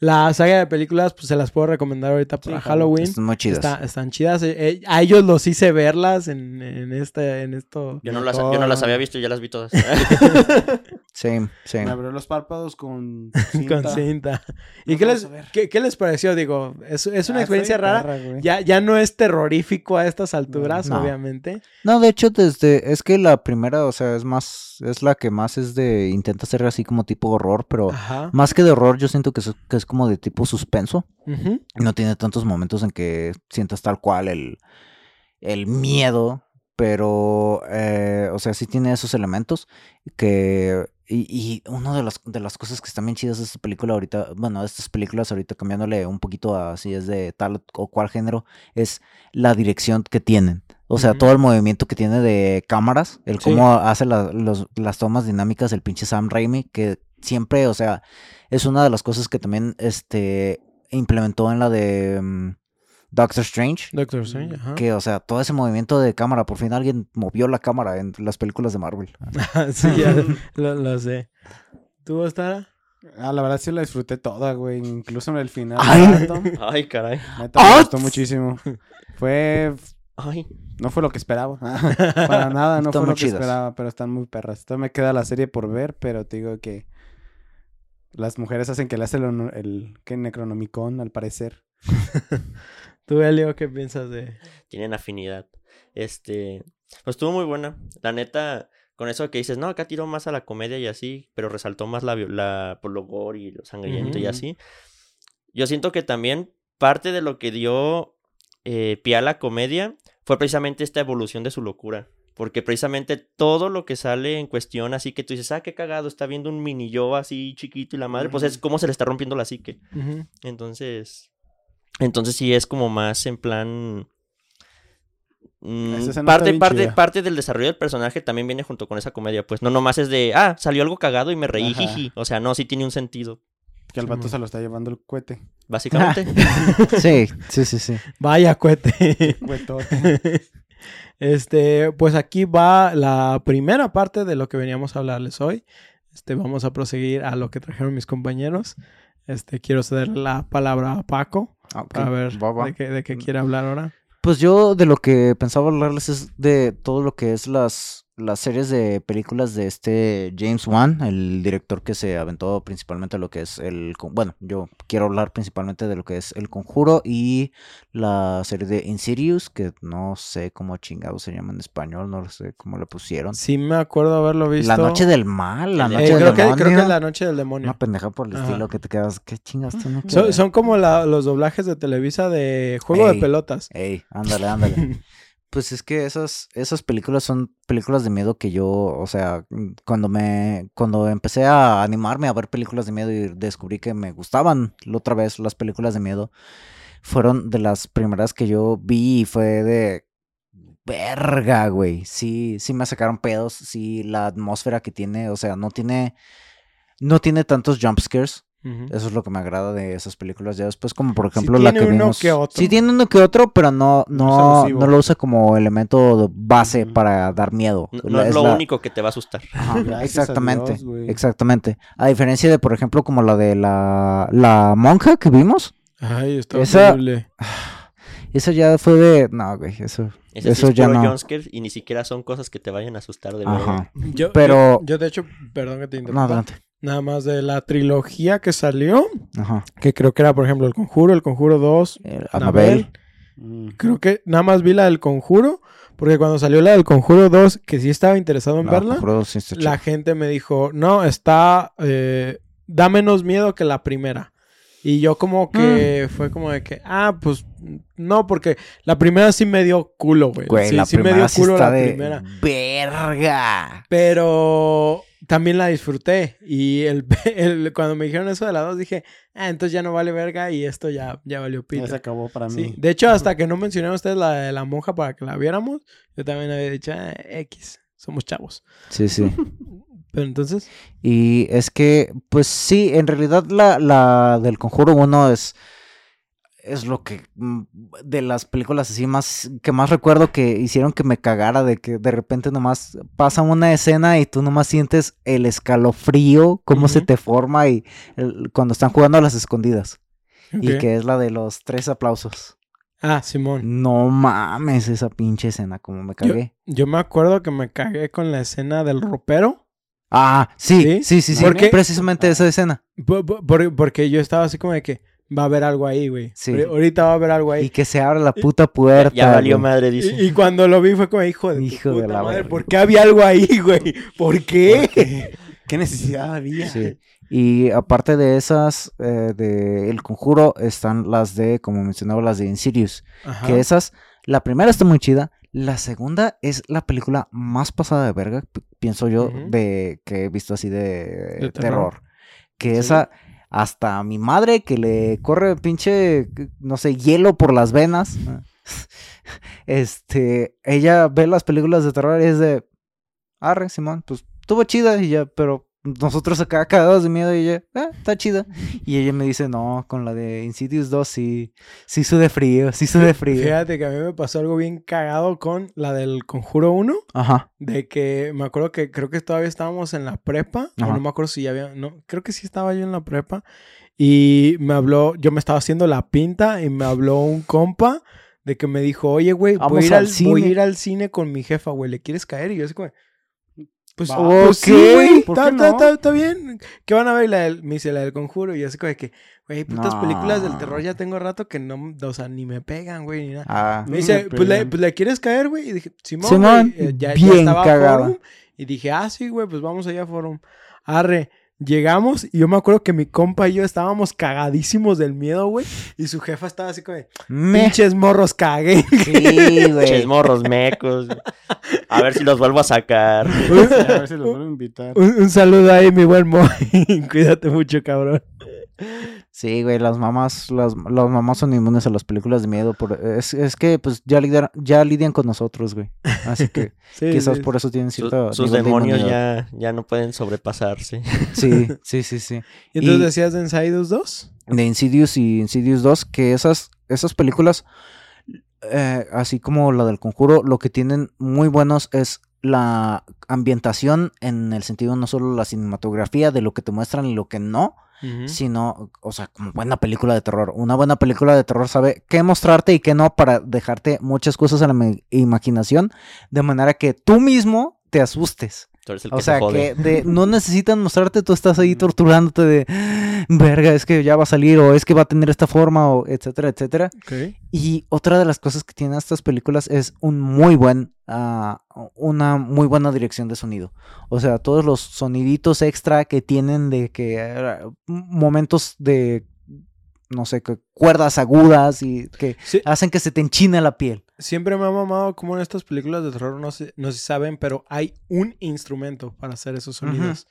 La saga de películas, pues se las puedo recomendar ahorita para Sí, Halloween. Están muy chidas. Está- están chidas. Eh, eh, a ellos los hice verlas en, en este, en esto. Yo no, las, yo no las había visto, ya las vi todas. Same, same. Me abrió los párpados con con cinta. ¿Y qué les, qué, qué les pareció? Digo, es, es una Ah, experiencia rara. perra. Ya, ya no es terrorífico a estas alturas, No. obviamente. No, de hecho, desde. Es que la primera, o sea, es más. Es la que más es de. Intenta ser así como tipo horror, pero. Ajá. Más que de horror, yo siento que es, que es como de tipo suspenso. No tiene tantos momentos en que sientas tal cual el, el miedo, pero, eh, o sea, sí tiene esos elementos que Y, y una de las, de las cosas que están bien chidas de esta película ahorita, bueno, de estas películas ahorita cambiándole un poquito a si es de tal o cual género, es la dirección que tienen. O sea, todo el movimiento que tiene de cámaras, el Sí. cómo hace la- los- las tomas dinámicas del pinche Sam Raimi, que siempre, o sea, es una de las cosas que también este, implementó en la de mm, Doctor Strange. Doctor Strange, ajá. Que, o sea, todo ese movimiento de cámara, por fin alguien movió la cámara en las películas de Marvel. sí, ya lo, lo sé. ¿Tú, Ostara? Ah, la verdad sí la disfruté toda, güey. Incluso en el final. Ay. Caray. neta, me ¡Ah! gustó muchísimo. Fue... Ay. No fue lo que esperaba. Para nada, no Están fue lo que esperaba, pero están muy perras. Todavía me queda la serie por ver, pero te digo que las mujeres hacen que le hace el, el que Necronomicon, al parecer. ¿Tú, Elio, qué piensas de...? tienen afinidad. Este, pues estuvo muy buena. La neta, con eso que dices, no, acá tiró más a la comedia y así, pero resaltó más la, la por lo gore y lo sangriento y así. Yo siento que también parte de lo que dio eh, pie a la comedia fue precisamente esta evolución de su locura. Porque precisamente todo lo que sale en cuestión, así que tú dices, ah, qué cagado, está viendo un mini yo así chiquito y la madre, pues es como se le está rompiendo la psique. Entonces, entonces sí es como más en plan... mm, parte, parte, chida. parte del desarrollo del personaje también viene junto con esa comedia, pues no nomás es de, ah, salió algo cagado y me reí, Ajá. jiji. O sea, no, sí tiene un sentido, Que al vato se lo está llevando el cohete. básicamente. Sí, sí, sí, sí. Vaya, cohete. Cohetote. Este, pues aquí va la primera parte de lo que veníamos a hablarles hoy. Este, vamos a proseguir a lo que trajeron mis compañeros. Este, quiero ceder la palabra a Paco Ok, para ver va, va. de qué, de qué quiere hablar ahora. Pues yo de lo que pensaba hablarles es de todo lo que es las, las series de películas de este James Wan, el director que se aventó principalmente lo que es el... Bueno, yo quiero hablar principalmente de lo que es El Conjuro y la serie de Insidious, que no sé cómo chingado se llama en español, no sé cómo le pusieron. Sí me acuerdo haberlo visto. La Noche del Mal, la Eh, Noche Eh, del creo, que, creo que Demonio. es la noche del demonio. Una pendeja por el Ajá. estilo que te quedas... ¿Qué chingas tiene que Son, son como la- los doblajes de Televisa de juego Ey. de pelotas. Ey, ándale, ándale. Pues es que esas, esas películas son películas de miedo que yo, o sea, mm, cuando me, cuando empecé a animarme a ver películas de miedo y descubrí que me gustaban la otra vez las películas de miedo, fueron de las primeras que yo vi y fue de verga, güey. Sí, sí me sacaron pedos, sí, la atmósfera que tiene, o sea, no tiene, no tiene tantos jump Eso es lo que me agrada de esas películas. Ya después, como por Sí ejemplo la que tiene uno vimos. que otro. Sí tiene uno que otro, pero no, No no, no lo usa como elemento base para dar miedo. No, no es es lo la- único que te va a asustar. Ajá, Gracias a exactamente, Dios, exactamente. A diferencia de, por ejemplo, como la de la, la monja que vimos. Ay, está Esa- horrible. Eso ya fue de. No, güey, eso. Ese sí Eso es ya no. y ni siquiera son cosas que te vayan a asustar de verdad. Yo, Pero- Yo, yo, de hecho, perdón que te No, interrumpa. adelante. Nada más de la trilogía que salió, Ajá. que creo que era, por ejemplo, El Conjuro, El Conjuro 2, Eh, Anabel. Anabel. Mm. Creo que nada más vi la del Conjuro, porque cuando salió la del Conjuro 2, que sí estaba interesado en No, verla, Conjuro sí la gente me dijo, no, está, eh, da menos miedo que la primera. Y yo como que Mm. fue como de que, ah, pues no, porque la primera sí me dio culo, güey. Güey, sí, la sí me dio sí culo está la de. primera. Verga. Pero también la disfruté. Y el, el- cuando me dijeron eso de la 2, dije, ah, entonces ya no vale verga y esto ya, ya valió Ya pita. se acabó para Sí, mí. de hecho, hasta que no mencionaron ustedes la de la monja para que la viéramos, yo también había dicho, "Ah, X, somos chavos. Sí, sí. Pero entonces, Y es que, pues sí, en realidad la, la del Conjuro 1 es, es lo que mm, de las películas así más que más recuerdo que hicieron que me cagara de que de repente nomás pasa una escena y tú nomás sientes el escalofrío, cómo se te forma y el- cuando están jugando a las escondidas. Y que es la de los tres aplausos. Ah, Simón. No mames esa pinche escena, como me cagué. Yo me acuerdo que me cagué con la escena del ropero. Ah, sí, ¿Sí? sí, sí. ¿Por? Precisamente esa escena. po- po- por- porque yo estaba así como de que va a haber algo ahí, güey. Sí. Ahori- Ahorita va a haber algo Y ahí. que se abre la puta puerta. Ya valió güey. madre, Y, dice. y cuando lo vi fue como, hijo de Hijo de la madre, verga. ¿por qué había algo ahí, güey? ¿Por qué? ¿Qué necesidad había? Sí. Y aparte de esas, eh, de El Conjuro, están las de, como mencionaba, las de Insidious. Ajá. Que esas, la primera está muy chida. La segunda es la película más pasada de verga. pienso yo, de que he visto así de, De terror. terror. Que Sí. esa, hasta mi madre que le corre pinche, no sé, hielo por las venas. Este, ella ve las películas de terror y es de, arre, Simón, pues estuvo chida y ya, pero nosotros acá cagados de miedo y ella, ah, está chida. Y ella me dice, no, con la de Insidious 2 sí, sí sude frío, sí sude frío. Fíjate que a mí me pasó algo bien cagado con la del Conjuro 1. Ajá. De que me acuerdo que creo que todavía estábamos en la prepa. O no me acuerdo si ya había. No, creo que sí estaba yo en la prepa. Y me habló, yo me estaba haciendo la pinta y me habló un compa de que me dijo, oye, güey, voy, Vamos a ir al al- voy cine". a ir al cine con mi jefa, güey, ¿le quieres caer? Y yo así como, pues, Va. pues sí, güey, ¿por está, qué está- no? está- está bien. ¿Qué van a ver? La del- me dice la del conjuro. Y así como de que, güey, putas No. películas del terror ya tengo rato que no, o sea, ni me pegan, güey, ni nada. Ah. Me dice, me pues le, pues le quieres caer, güey. Y dije, Simón, Simón, eh, ya, ya bien estaba cagado. Forum. Y dije, ah, sí, güey, pues vamos allá a Forum. Arre, llegamos y yo me acuerdo que mi compa y yo estábamos cagadísimos del miedo, güey. Y su jefa estaba así como, de, Me. pinches morros cagué. Sí, Pinches güey. morros mecos. A ver si los vuelvo a sacar. A ver si los vuelvo a invitar. un, un saludo ahí, mi buen Moy. Cuídate mucho, cabrón. Sí, güey, las mamás, las, las mamás son inmunes a las películas de miedo. Por, es, es que pues ya lidian, ya lidian con nosotros, güey. Así que Sí, quizás sí. por eso tienen Su- cierto sus de demonios ya, ya no pueden sobrepasarse. Sí, sí, sí, sí. ¿Y entonces y- decías de Insiders 2? de Insidious y Insidious 2, que esas, esas películas, eh, así como la del conjuro, lo que tienen muy buenos es la ambientación en el sentido no solo la cinematografía de lo que te muestran y lo que no, sino, o sea, como buena película de terror. Una buena película de terror sabe qué mostrarte y qué no para dejarte muchas cosas a la imaginación, de manera que tú mismo te asustes. Tú eres el O que sea, se jode. que de- no necesitan mostrarte, tú estás ahí torturándote de, verga, es que ya va a salir o es que va a tener esta forma o etcétera, etcétera. Y otra de las cosas que tienen estas películas es un muy buen, ah, una muy buena dirección de sonido. O sea, todos los soniditos extra que tienen de que ah, momentos de, no sé, que cuerdas agudas y que Sí, hacen que se te enchine la piel. Siempre me ha mamado como en estas películas de terror, no sé, no si saben, pero hay un instrumento para hacer esos sonidos.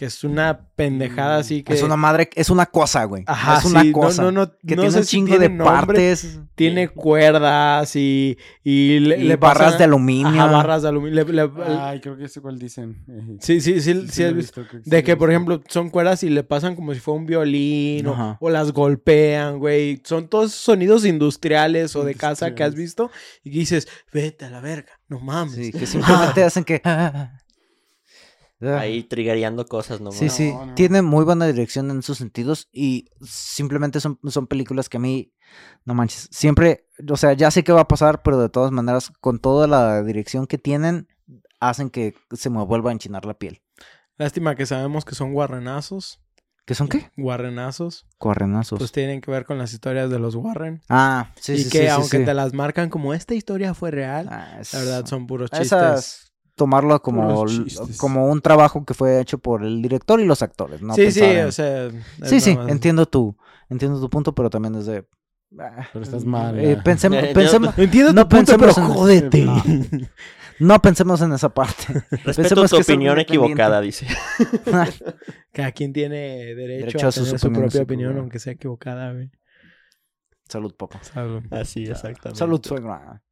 Que es una pendejada así que... Es una madre, es una cosa, güey. Ajá, es una sí, cosa. no, no, que no tiene sé un si chingo tiene de nombre, partes. Tiene cuerdas y, y le, y le barras pasan- de aluminio. Ajá, barras de aluminio. le- le- Ay, creo que sé cuál dicen. Sí, sí, sí, sí, has visto. De que, por ejemplo, son cuerdas y le pasan como si fuera un violín o, o las golpean, güey. Son todos sonidos industriales o de casa que has visto y dices, vete a la verga, no mames. Sí, que simplemente hacen que. Ahí triggereando cosas nomás. Sí, sí, No, no. tiene muy buena dirección en sus sentidos y simplemente son, son películas que a mí, no manches, siempre, o sea, ya sé qué va a pasar, pero de todas maneras, con toda la dirección que tienen, hacen que se me vuelva a enchinar la piel. Lástima que sabemos que son guarrenazos. ¿Qué son qué? Guarrenazos. Correnazos. Pues tienen que ver con las historias de los Warren. ah, sí, y sí, que sí, sí, aunque sí. te las marcan como esta historia fue real, Ah, es- la verdad son puros chistes. Esas tomarlo como, como un trabajo que fue hecho por el director y los actores, ¿no? sí, sí, pensar en- o sea. Sí, sí, más- entiendo tu, entiendo tu punto, pero también es de... ah, Pero estás mal. eh, pensemos, Eh, pensemos, Entiendo No tu punto, pero pensemos en- jódete. No. no pensemos en esa parte. Respeto Pensemos tu que es algo opinión equivocada, dice. Cada quien tiene derecho, Derecho a, a tener su opiniones, propia sí, opinión, aunque sea equivocada, güey. Salud, papá. Salud. Así, exactamente. Salud, suegra.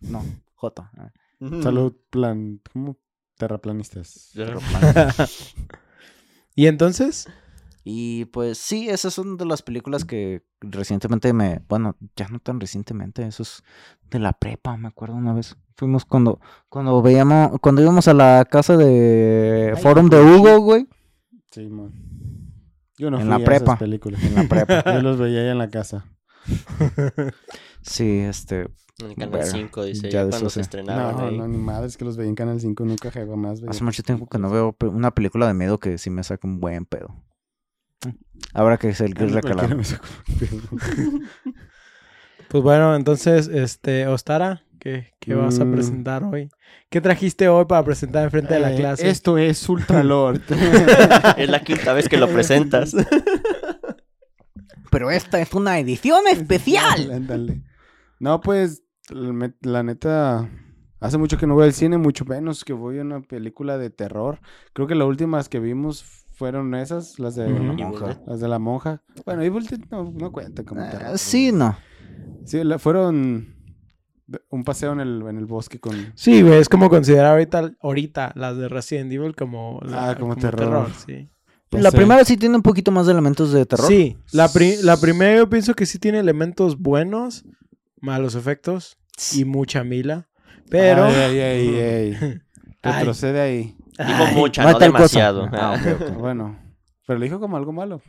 No, J. Salud, plan. ¿Cómo? Terraplanistas. Ya. y entonces, Y pues sí, esas son de las películas que recientemente me... Bueno, ya no tan recientemente, eso es de la prepa, me acuerdo una vez. Fuimos cuando cuando veíamos, cuando íbamos a la casa de Ay, Forum de Hugo, güey. Sí, man. Yo no En fui la a prepa. esas películas. En la prepa. Yo los veía ahí en la casa. Sí, este... En el canal Verga, 5, dice, ya de cuando se sé. estrenaron No, ahí. no, ni madres que los veía en Canal 5. Nunca jamás veía. Hace mucho tiempo que no veo una película de miedo que sí me saca un buen pedo. Ahora que es el cualquiera Recalado. me sacó un pedo. pues bueno, entonces, este, Ostara, ¿qué, qué vas a Mm. presentar hoy? ¿Qué trajiste hoy para presentar enfrente de la Eh, clase? Esto es Ultralord. Es la quinta vez que lo presentas. Pero esta es una edición especial. Ándale. No, pues, la neta, Hace mucho que no voy al cine, mucho menos que voy a una película de terror. Creo que las últimas que vimos fueron esas, las de, monja. Dead. las de la monja. Bueno, Evil Dead no, no cuenta como Eh, terror. sí, no. Sí, la- fueron un paseo en el, en el bosque con... Sí, güey, es como considerar ahorita, ahorita las de Resident Evil como, la- Ah, como terror. sí. La primera sí tiene un poquito más de elementos de terror. Sí, la, pri- la primera yo pienso que sí tiene elementos buenos, malos efectos y mucha mila. Pero. Ay, ay, ay. Retrocede ahí. Dijo mucha, no demasiado. Ah, ok, ok. Bueno, pero lo dijo como algo malo.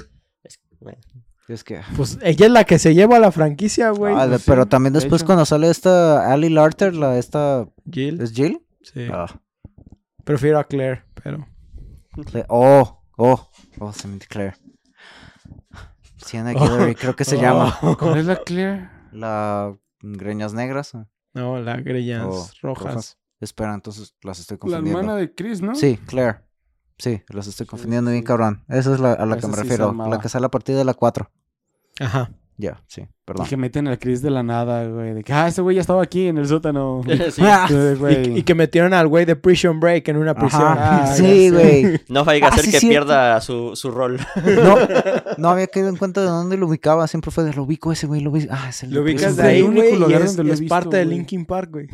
Es- bueno. Es que... Pues ella es la que se lleva la franquicia, güey. Ah, sí, pero también de después hecho. cuando sale esta Ali Larter, la esta... Jill. ¿Es Jill? Sí. Ah. Prefiero a Claire, pero. Oh, oh, oh, se me Claire. Sienna Guillory, creo que se Oh. llama. ¿Cuál es la Clear? La Greñas Negras. ¿o? No, las greñas rojas. Espera, entonces las estoy La confundiendo. hermana de Chris, ¿no? Sí, Claire. Sí, las estoy confundiendo bien sí. cabrón. Esa es la, a la que me sí refiero. la que sale a partir de la 4. Ajá. Ya, sí, Y que meten al Chris de la nada, güey. De que, ah, ese güey ya estaba aquí en el sótano. Sí. Ah, Sí, Y, güey. y que metieron al güey de Prison Break en una prisión. Ah, sí, güey. No vaya a Ah, ser sí, que cierto. pierda su, su rol. No, no había caído en cuenta de dónde lo ubicaba. Siempre fue de lo ubico ese güey, lo ubico. Ah, es el Lo de ubicas de es ahí, el único güey, y lugar es, es visto, parte de. Linkin Park, güey.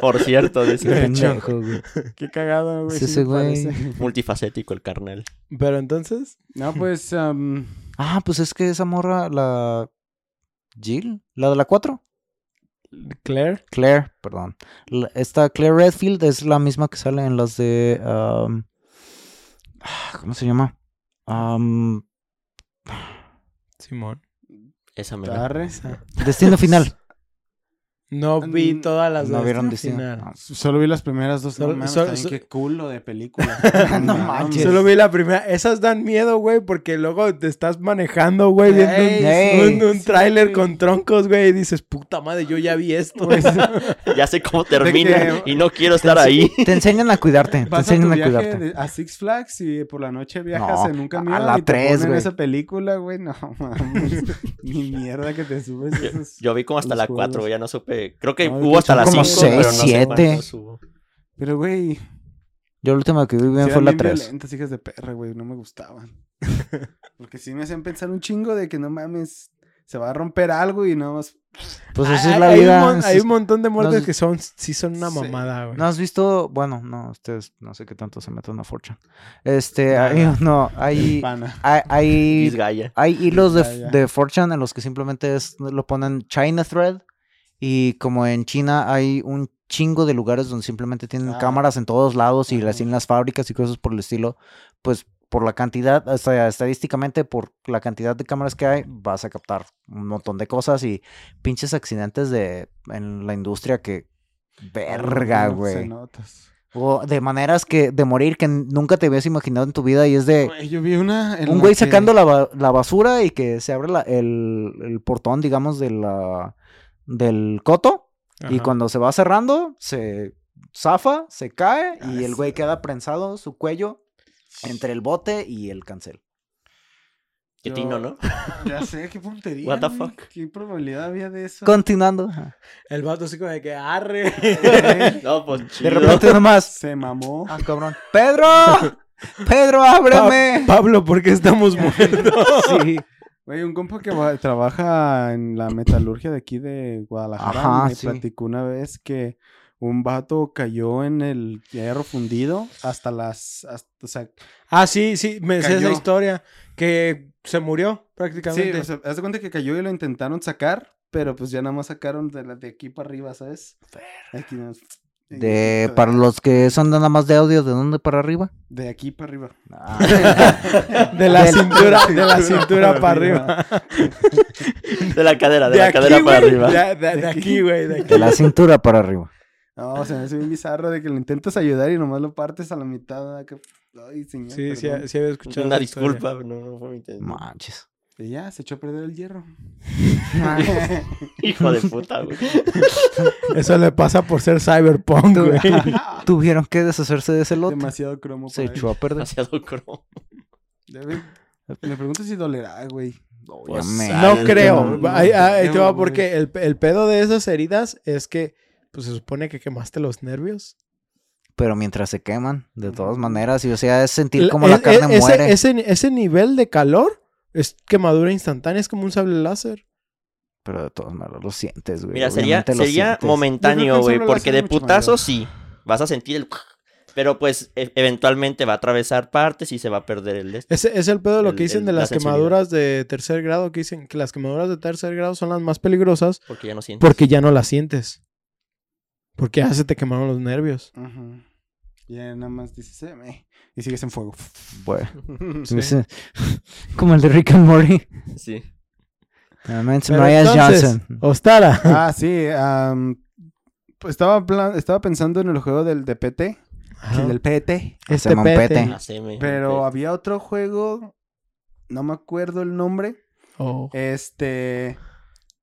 Por cierto, dice. Qué pendejo, güey. Qué cagado, güey. Sí, ese güey. parece. Multifacético el carnal. Pero entonces, No, pues, am, Ah, pues es que esa morra, la. Jill, la de la 4. Claire. Claire, perdón. La- esta Claire Redfield es la misma que sale en las de. ah, ¿Cómo se llama? Am, Simón. Esa me. Destino Final. No vi todas las ¿No de vieron Destino? Final. Ah, Solo vi las primeras dos. Solo- no mames, solo- también so- qué culo de película. No manches. Solo vi la primera. Esas dan miedo, güey, porque luego te estás manejando, güey, viendo un, un, un sí, tráiler güey. con troncos, güey, y dices, puta madre, yo ya vi esto. Ya sé cómo termina que- y no quiero estar ahí. Te enseñan a cuidarte. Te a tu enseñan a viaje cuidarte. a Six Flags y por la noche viajas No, en un a camión la y te tres, ponen güey. esa película, güey. No mames. Ni mierda que te subes Yo, esos... yo vi como hasta la 4, juegos. ya no supe. Creo que No, hubo hasta son la como 5, seis, pero no sé siete. cuántos hubo. Pero, güey, Yo la última que vi bien sí fue la bien 3. violentas, hijas de perra, güey. No me gustaban. Porque sí me hacían pensar un chingo de que no mames, se va a romper algo y nada más... Pues así es la hay, vida. un, mon- así hay un montón de muertes no- que son, sí son una Sí. mamada, güey. ¿No has visto? Bueno, no, ustedes no sé qué tanto se meten a Fortune. Este, hay, no, hay, hay, hay, hilos de, de Fortune en los que simplemente es, lo ponen China Thread y como en China hay un chingo de lugares donde simplemente tienen Ah. cámaras en todos lados y las en las fábricas y cosas por el estilo, pues por la cantidad, o sea, estadísticamente por la cantidad de cámaras que hay, vas a captar un montón de cosas y pinches accidentes de en la industria que verga, No, güey. notas. O de maneras que de morir que nunca te habías imaginado en tu vida y es de Güey, yo vi una... en un güey que- sacando la, la basura y que se abre la- el, el portón, digamos, de la, del coto. Y cuando se va cerrando, se zafa, se cae Ah, y el sí. güey queda prensado su cuello entre el bote y el cancel. Qué Yo- tino, ¿no? Ya sé, qué puntería. What the güey, fuck? ¿Qué probabilidad había de eso? Continuando. El vato así como de que arre. No, pues De repente nomás. Se mamó. Ah, cabrón. ¡Pedro! ¡Pedro, ábreme! Pablo, ¿por qué estamos muertos? Sí. Güey, un compa que va- trabaja en la metalurgia de aquí de Guadalajara Ajá, me sí. platicó una vez que un vato cayó en el hierro fundido hasta las... hasta- o sea, Ah, sí, sí, me sé esa Cayó. historia. Que se murió sí, prácticamente. o sea, haz de cuenta que cayó y lo intentaron sacar, pero pues ya nada más sacaron de, la- de aquí para arriba, ¿sabes? Aquí De, para los que son nada más de audio, ¿de dónde para arriba? De aquí para arriba. de la cintura, de la cintura para arriba. De la cadera, de, De la aquí, cadera para arriba. De, de- de aquí, güey. De la cintura para arriba. No, se me hace bien bizarro de que lo intentas ayudar y nomás lo partes a la mitad. Ay, señor. Sí, sí, sí había escuchado. Una disculpa, no, no fue mi intención. Manches. Y ya, se echó a perder el hierro. Hijo de puta, güey. Eso le pasa por ser cyberpunk, güey. Tuvieron que deshacerse de ese lote. Demasiado cromo. Se echó a perder. Demasiado cromo. Me pregunto si dolerá, güey. No creo. no, no. Ahí, ahí te va No, porque el, el pedo de esas heridas es que pues se supone que quemaste los nervios. Pero mientras se queman, de todas maneras, y o sea, es sentir como la carne ese, muere. Ese, ese nivel de calor es quemadura instantánea, es como un sable láser. Pero de todas maneras lo sientes, güey. Mira, sería, sería momentáneo, güey, porque de putazo mayor. sí, vas a sentir el... Pero pues e- eventualmente va a atravesar partes y se va a perder el... Ese es el pedo de lo El- que dicen el- de la las quemaduras de tercer grado, que dicen que las quemaduras de tercer grado son las más peligrosas Porque ya no sientes. porque ya no las sientes. Porque ya se te quemaron los nervios. Y ya nada más dices, eh, meh, y sigues en fuego. Bueno, Sí. como el de Rick and Morty. Sí. Mariah entonces, Johnson. Ostara. ah, sí. pues estaba, plan- estaba pensando en el juego del de PT. Ajá. El del PT. Este Hacemos pete. pete. Haceme- Pero había otro juego. No me acuerdo el nombre. Oh. Este.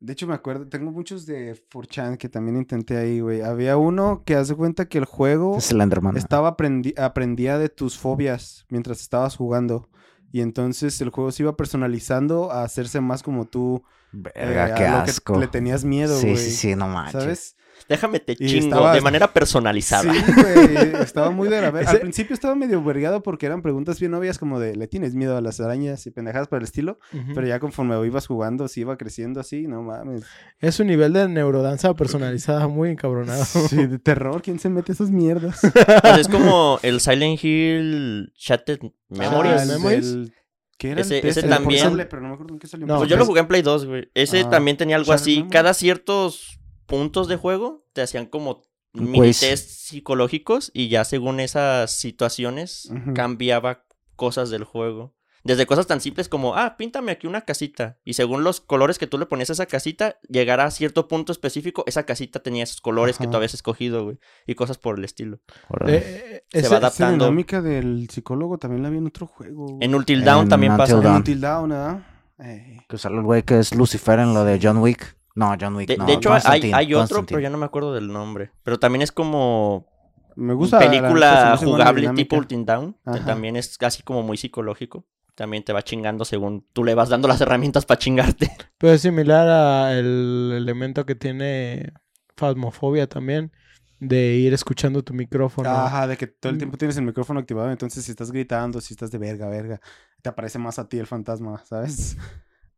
De hecho, me acuerdo. Tengo muchos de Furchan que también intenté ahí, güey. Había uno que hace cuenta que el juego Slenderman. estaba aprendi- aprendía de tus fobias mientras estabas jugando. Y entonces el juego se iba personalizando a hacerse más como tú. Verga, eh, qué a lo que asco. le tenías miedo, sí, güey. sí, sí, no manches. ¿Sabes? Déjame te Y chingo de manera personalizada. Sí, güey. Estaba muy de la verga. Al principio estaba medio vergado porque eran preguntas bien obvias como de, ¿le tienes miedo a las arañas y pendejadas por el estilo? Pero ya conforme ibas jugando, si iba creciendo así, no mames. Es un nivel de neurodanza personalizada muy encabronado. Sí, de terror. ¿Quién se mete esas mierdas? Pues es como el Silent Hill Shattered Memories. Ah, el ¿Qué era Ese- el ese también- pero no me acuerdo en qué salió. No, Pues yo lo pues- jugué en Play 2, güey. Ese Ah, también tenía algo así. Cada ciertos puntos de juego te hacían como mini test psicológicos y ya según esas situaciones cambiaba cosas del juego. Desde cosas tan simples como, ah, píntame aquí una casita. Y según los colores que tú le ponías a esa casita, llegará a cierto punto específico, esa casita tenía esos colores que tú habías escogido, güey. Y cosas por el estilo. Órale. Eh, Se ese- va Esa adaptando. dinámica del psicólogo también la vi en otro juego. güey. En Until Dawn En también pasa. En. Until Dawn, ¿verdad? Eh, Que sale el güey que es Lucifer en lo de John Wick. No, John Wick. De, no, de hecho, hay, otro, pero ya no me acuerdo del nombre. Pero también es como Me gusta. película jugable tipo Until Down, que también es casi como muy psicológico. También te va chingando según tú le vas dando las herramientas para chingarte. Pero es similar al elemento que tiene Phasmophobia también, de ir escuchando tu micrófono. Ajá, de que todo el Mm. tiempo tienes el micrófono activado, entonces si estás gritando, si estás de verga, verga, te aparece más a ti el fantasma, ¿sabes?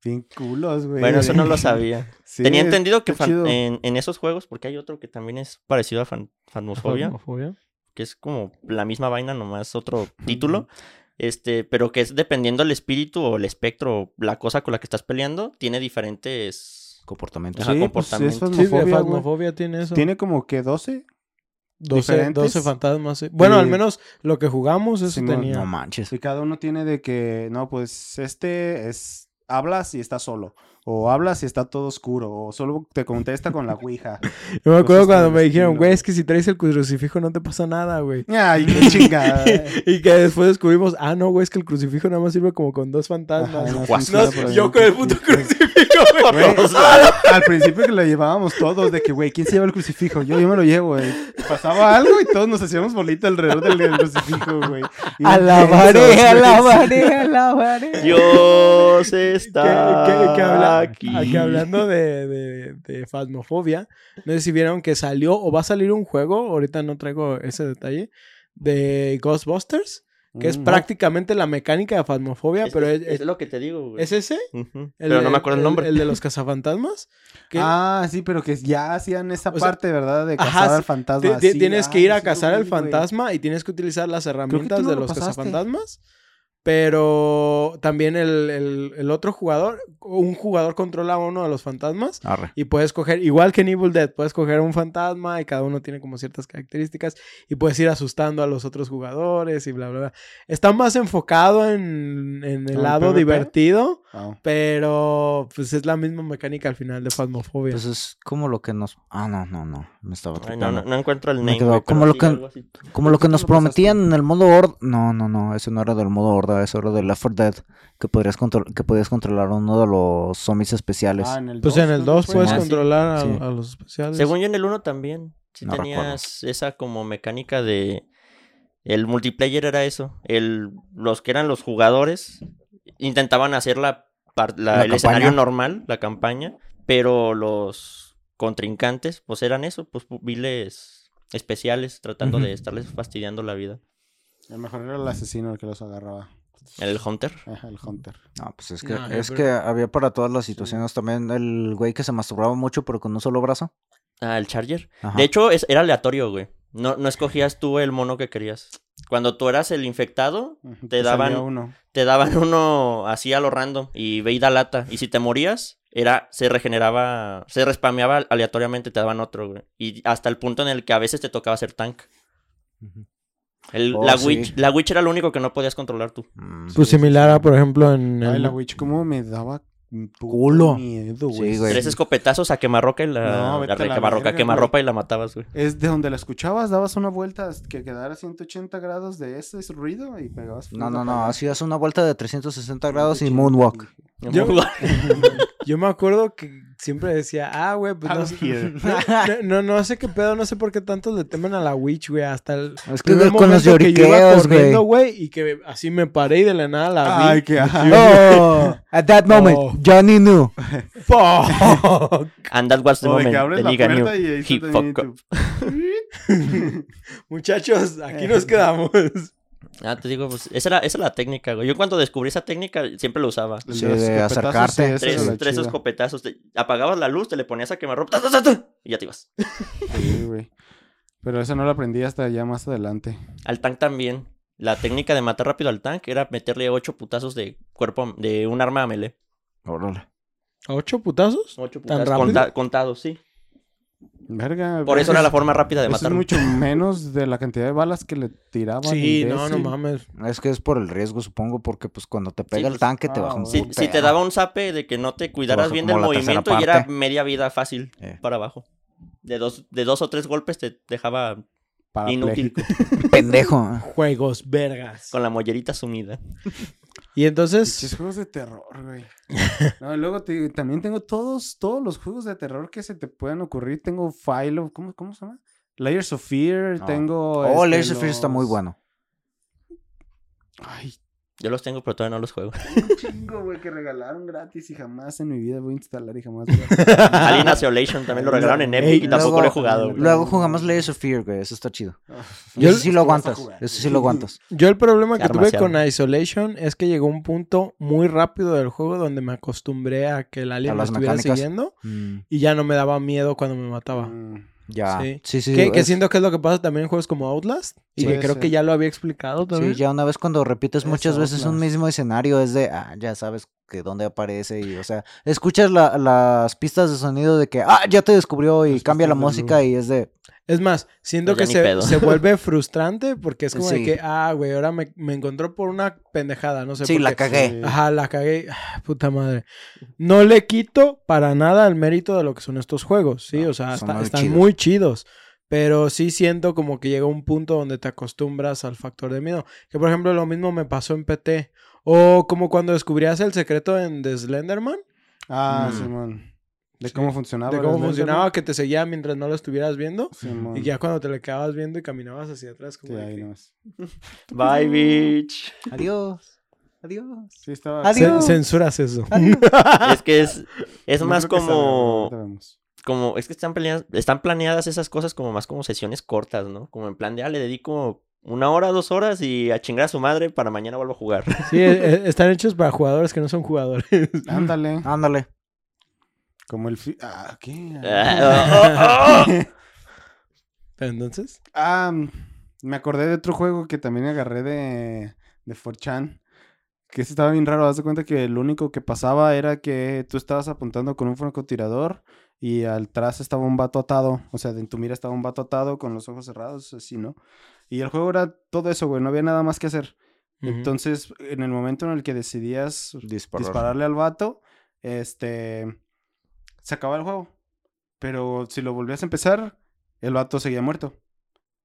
Bien culos, güey. Bueno, eso no lo sabía. Sí, Tenía entendido que fan- en, en esos juegos, porque hay otro que también es parecido a fan- que es como la misma vaina, nomás otro título. Este, pero que es dependiendo del espíritu o el espectro o la cosa con la que estás peleando, tiene diferentes Comportamiento. Ajá, Sí, pues, es Sí, tiene eso. Tiene como que 12. 12, diferentes. 12 fantasmas. sí. Bueno, Y- al menos lo que jugamos, eso Simón, tenía. No manches. Y cada uno tiene de que, no, pues este es, hablas y está solo. O hablas y está todo oscuro. O solo te contesta con la ouija. Yo me acuerdo cuando me dijeron, güey, es que si traes el crucifijo no te pasa nada, güey. Ay, qué chingada. y que después descubrimos, ah, no, güey, es que el crucifijo nada más sirve como con dos Ajá, fantasmas. No, yo con el puto crucifijo, güey. Al, al principio que lo llevábamos todos, de que, güey, ¿quién se lleva el crucifijo? Yo, yo me lo llevo, güey. Pasaba algo y todos nos hacíamos bolita alrededor del, del crucifijo, güey. Alabaré, alabaré, alabaré. Dios está Que, que- que aquí. hablando de, de, de Phasmophobia, no sé si vieron que salió o va a salir un juego, ahorita no traigo ese detalle, de Ghostbusters, que es Mm. prácticamente la mecánica de Phasmophobia, Es, pero es- es, es lo que te digo, güey. ¿es ese? Pero no me acuerdo el nombre. El, de los cazafantasmas. que Ah, sí, pero que ya hacían esa O sea, parte, ¿verdad? De ajá, cazar sí, al fantasma. Sí, tienes que ir a cazar al fantasma y tienes que utilizar las herramientas no de lo los pasaste. cazafantasmas. Pero también el, el- el otro jugador, un jugador controla a uno de los fantasmas Arre. y puedes coger, igual que en Evil Dead, puedes coger un fantasma y cada uno tiene como ciertas características y puedes ir asustando a los otros jugadores y bla, bla, bla. Está más enfocado en, en el ¿En lado PvP? divertido, pero pues es la misma mecánica al final de Phasmophobia. Pues es como lo que nos. Ah, no, no, no. Me estaba Ay, no, no, no encuentro el Me name. quedó como lo sí, que-. Como lo que ¿Tú nos prometían en el modo Horda. No, no, no. Eso no era del modo Horda. Eso era del Left 4 Dead. Que, podrías que podías controlar uno de los zombies especiales. Ah, en el Pues 2, en el ¿no 2 fue? puedes Ah, sí. controlar a, Sí. a los especiales. Según yo en el 1 también. No tenías esa como mecánica de... El multiplayer era eso. El... Los que eran los jugadores intentaban hacer la la- La el escenario normal, la campaña, pero los contrincantes, pues eran eso, pues viles especiales, tratando de estarles fastidiando la vida. El mejor era el asesino el que los agarraba. El Hunter. Ajá, el Hunter. No, pues es que, No, es que había para todas las situaciones también el güey que se masturbaba mucho pero con un solo brazo. Ah, el Charger. Ajá. De hecho, es- era aleatorio, güey. No, no escogías tú el mono que querías. Cuando tú eras el infectado, Te daban- uno. te daban uno así a lo random y ve y da lata. Y si te morías, era, se regeneraba, se respameaba aleatoriamente, te daban otro, güey. Y hasta el punto en el que a veces te tocaba ser tank. Ujú. El- Oh, la, sí. witch, la Witch era lo único que no podías controlar tú. Mm. Pues similar a, por ejemplo, en Ay, el... la Witch, cómo me daba Culo. miedo, Sí, güey. güey. Tres escopetazos a quemarroca y la, No, la a la quemarroca, verga, quemarropa y la matabas, güey. Es de donde la escuchabas, dabas una vuelta que quedara 180 grados de ese ruido y pegabas. No, no, no, hacías una vuelta de 360 grados y 180. moonwalk. Yo- Yo me acuerdo que siempre decía, ah, güey, pues no sé, here. no, no, no sé qué pedo, no sé por qué tantos le temen a la witch, güey, hasta el Es que primer con los que yo iba lloriqueos, corriendo, güey. güey, y que así me paré y de la nada la vi. Ay, qué ajá. Oh, at that moment, Oh. Johnny knew. Fuck. And that was the moment the knew. He fucked up. Muchachos, aquí nos quedamos. Ah, te digo, pues esa era, esa era la técnica, güey. Yo cuando descubrí esa técnica siempre lo usaba. Sí, de acercarte. sí, Tres, escopetazos. te- apagabas la luz, te le ponías a quemarropa ¡ta, ta, ta, ta! y ya te ibas. Sí, güey. Pero esa no la aprendí hasta ya más adelante. Al tank también. La técnica de matar rápido al tank era meterle ocho putazos de cuerpo de un arma a melee. Órale. ¿Ocho putazos? Ocho ¿Tan putazos rápido? conta- contados, sí. Verga. Por eso era la forma rápida de Eso es matarlo. mucho menos de la cantidad de balas que le tiraban. Sí, no, no mames. Es que es por el riesgo, supongo, porque pues cuando te pega el pues, tanque te ah, baja un Si, si te daba un zape de que no te cuidaras bien del movimiento y era media vida fácil Eh. para abajo. De dos, de dos o tres golpes te dejaba inútil. Pendejo. Juegos, vergas. con la mollerita sumida. Y entonces, Pinches juegos de terror, güey. No, luego te- también tengo todos, todos los juegos de terror que se te puedan ocurrir. Tengo Philo, ¿cómo, cómo se llama? Layers of Fear, Ah. tengo. Oh, este, Layers of Fear está muy bueno. Ay, Yo los tengo, pero todavía no los juego. un chingo, güey, que regalaron gratis y jamás en mi vida voy a instalar y jamás. Alien Isolation también lo regalaron en Epic Ey, y tampoco luego- lo he jugado. güey. Luego jugamos Layers of Fear, güey. Eso está chido. Yo- Eso sí lo aguantas. Eso sí lo aguantas. yo el problema que tuve con. Isolation es que llegó un punto muy rápido del juego donde me acostumbré a que el alien me estuviera mecánicas. siguiendo Mm, y ya no me daba miedo cuando me mataba. Mm, ya. Sí. Sí, sí. que, siento que es lo que pasa también en juegos como Outlast y Sí, que puede creo ser. que ya lo había explicado también. Sí, ya una vez cuando repites muchas veces un mismo escenario es de, ah, ya sabes que dónde aparece y, o sea, escuchas la- las pistas de sonido de que, ah, ya te descubrió y cambia la música y es de, Es más, siento Pues que se, se vuelve frustrante porque es como de que, ah, güey, ahora me, me encontró por una pendejada, no sé sí, por la cagué. Ajá, la cagué. Ah, puta madre. No le quito para nada el mérito de lo que son estos juegos, ¿sí? No, o sea, está- muy están chidos. muy chidos. Pero sí siento como que llega un punto donde te acostumbras al factor de miedo. Que por ejemplo lo mismo me pasó en PT. O como cuando descubrías el secreto en The Slenderman. Ah, Mm. Simón. De Sí. cómo funcionaba. de cómo funcionaba que te seguía mientras no lo estuvieras viendo. Simón. Y ya cuando te le quedabas viendo y caminabas hacia atrás. Como Sí, de ahí que- nomás. Bye, bitch. Adiós. Adiós. Sí, estaba. Adiós. Censuras eso. Adiós. Es que es, es No más como, como, es que están planeadas, están planeadas esas cosas como más como sesiones cortas, ¿no? Como en plan de, ah, le dedico una hora, dos horas y a chingar a su madre para mañana vuelvo a jugar. Sí, eh, eh, están hechos para jugadores que no son jugadores. Ándale. Ándale. Como el. fi- Ah, ¿qué? Ah, oh, oh, oh. Pero entonces. Ah, me acordé de otro juego que también agarré de, de 4chan. Que ese estaba bien raro. Haz de cuenta que lo único que pasaba era que tú estabas apuntando con un francotirador y atrás estaba un vato atado. O sea, en tu mira estaba un vato atado con los ojos cerrados, así, ¿no? Y el juego era todo eso, güey. No había nada más que hacer. Entonces, en el momento en el que decidías Disparar. dispararle al vato, este, se acababa el juego. Pero si lo volvías a empezar, el vato seguía muerto.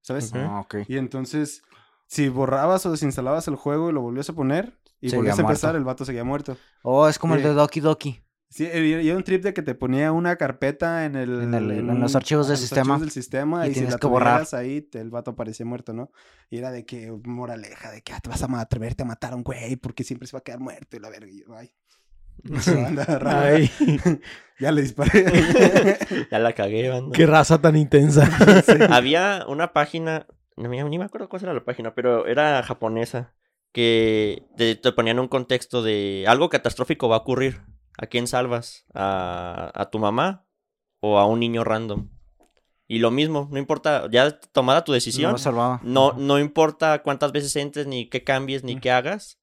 ¿Sabes? Ah, ok. Y entonces, si borrabas o desinstalabas el juego y lo volvías a poner y Seguía volvías a empezar, muerto. el vato seguía muerto. Oh, es como el de Doki Doki. Sí, y un trip de que te ponía una carpeta en el... En el- en un- los archivos del en los sistema. archivos del sistema Y y, si tienes la que borrar. ahí, te- el vato aparecía muerto, ¿no? Y era de que moraleja, de que ah, te vas a atreverte a matar a un güey porque siempre se va a quedar muerto y la verga. y yo, ay. Banda rara. Ay, Ya le disparé. Ya la cagué, banda. qué raza tan intensa. Había una página, no me- ni me acuerdo cuál era la página, pero era japonesa, que te, te ponían un contexto de algo catastrófico va a ocurrir. ¿A quién salvas? ¿A, a tu mamá o a un niño random? Y lo mismo, no importa, ya tomada tu No decisión, salvaba. no, no importa cuántas veces entres, ni qué cambies, ni qué hagas,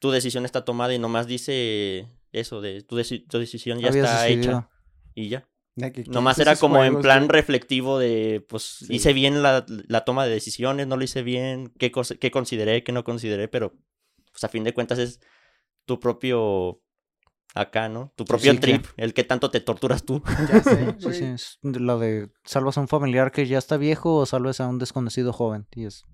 tu decisión está tomada y nomás dice eso, de tu, deci- tu decisión ya está decidido. hecha. Y ya. Que- Nomás era como en plan reflectivo de, pues, Sí. hice bien la, la toma de decisiones, no lo hice bien, qué, cosa, qué consideré, qué no consideré, pero, pues, a fin de cuentas es tu propio, acá, ¿no? Tu propio trip, el que tanto te torturas tú. Ya sé, Sí, sí, es lo de salvas a un familiar que ya está viejo o salvas a un desconocido joven. Y es,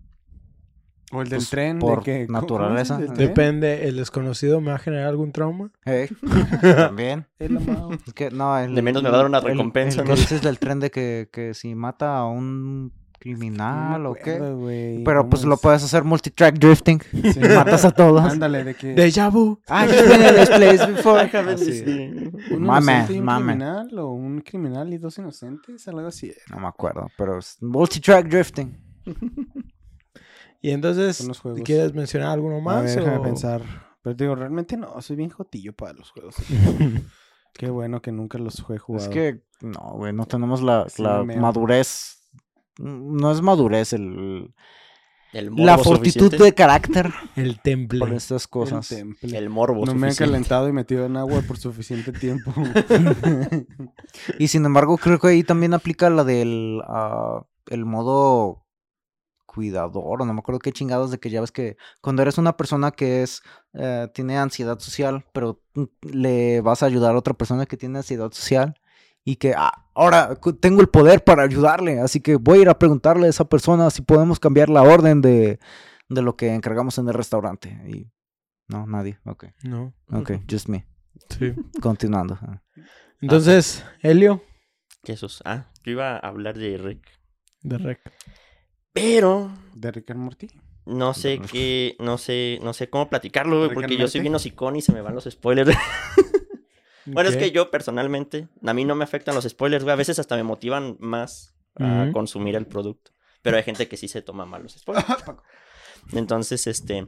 O el del Pues, tren. por de que, ¿cómo- naturaleza. el? Depende, ¿el desconocido me va a generar algún trauma? Hey, también. El. Es que no, el, De menos me va a dar una el- recompensa, el ¿no? que dices del tren de que, que si mata a un criminal No o qué. Pero pues lo es. puedes hacer multitrack drifting. Sí. Matas a todos. Ándale, de que. Deja vu. In this place before. Déjame Así. decir. un Mame, un mame. criminal o un criminal y dos inocentes, algo así. No me acuerdo, pero es multitrack drifting. Y entonces. ¿quieres mencionar alguno A más? ver, déjame o- pensar. Pero digo, realmente no, soy bien jotillo para los juegos. Qué bueno que nunca los he jugado. Es que, no, güey, no tenemos la, Sí, la madurez. No es madurez, el, El la morbo fortitud suficiente. de carácter El temple. por estas El cosas. temple. El morbo No me han calentado y metido en agua por suficiente tiempo. Y sin embargo, creo que ahí también aplica la del ah, el modo cuidador, o no me acuerdo qué chingados de que ya ves que cuando eres una persona que es eh, tiene ansiedad social, pero mm, le vas a ayudar a otra persona que tiene ansiedad social y que ah, ahora tengo el poder para ayudarle, así que voy a ir a preguntarle a esa persona si podemos cambiar la orden de, de lo que encargamos en el restaurante. Y no, nadie. Ok, No. ok, just me. Sí. Continuando. ah. Entonces, Helio, Jesús. Ah, yo iba a hablar de Rick. de Rec. Pero de Rick and Morty. no sé qué, no sé, no sé cómo platicarlo, güey, Rick porque yo soy bien hocicón y se me van los spoilers. Bueno, es que yo personalmente, a mí no me afectan los spoilers, güey. A veces hasta me motivan más a consumir el producto. Pero hay gente que sí se toma mal los spoilers. Entonces, este,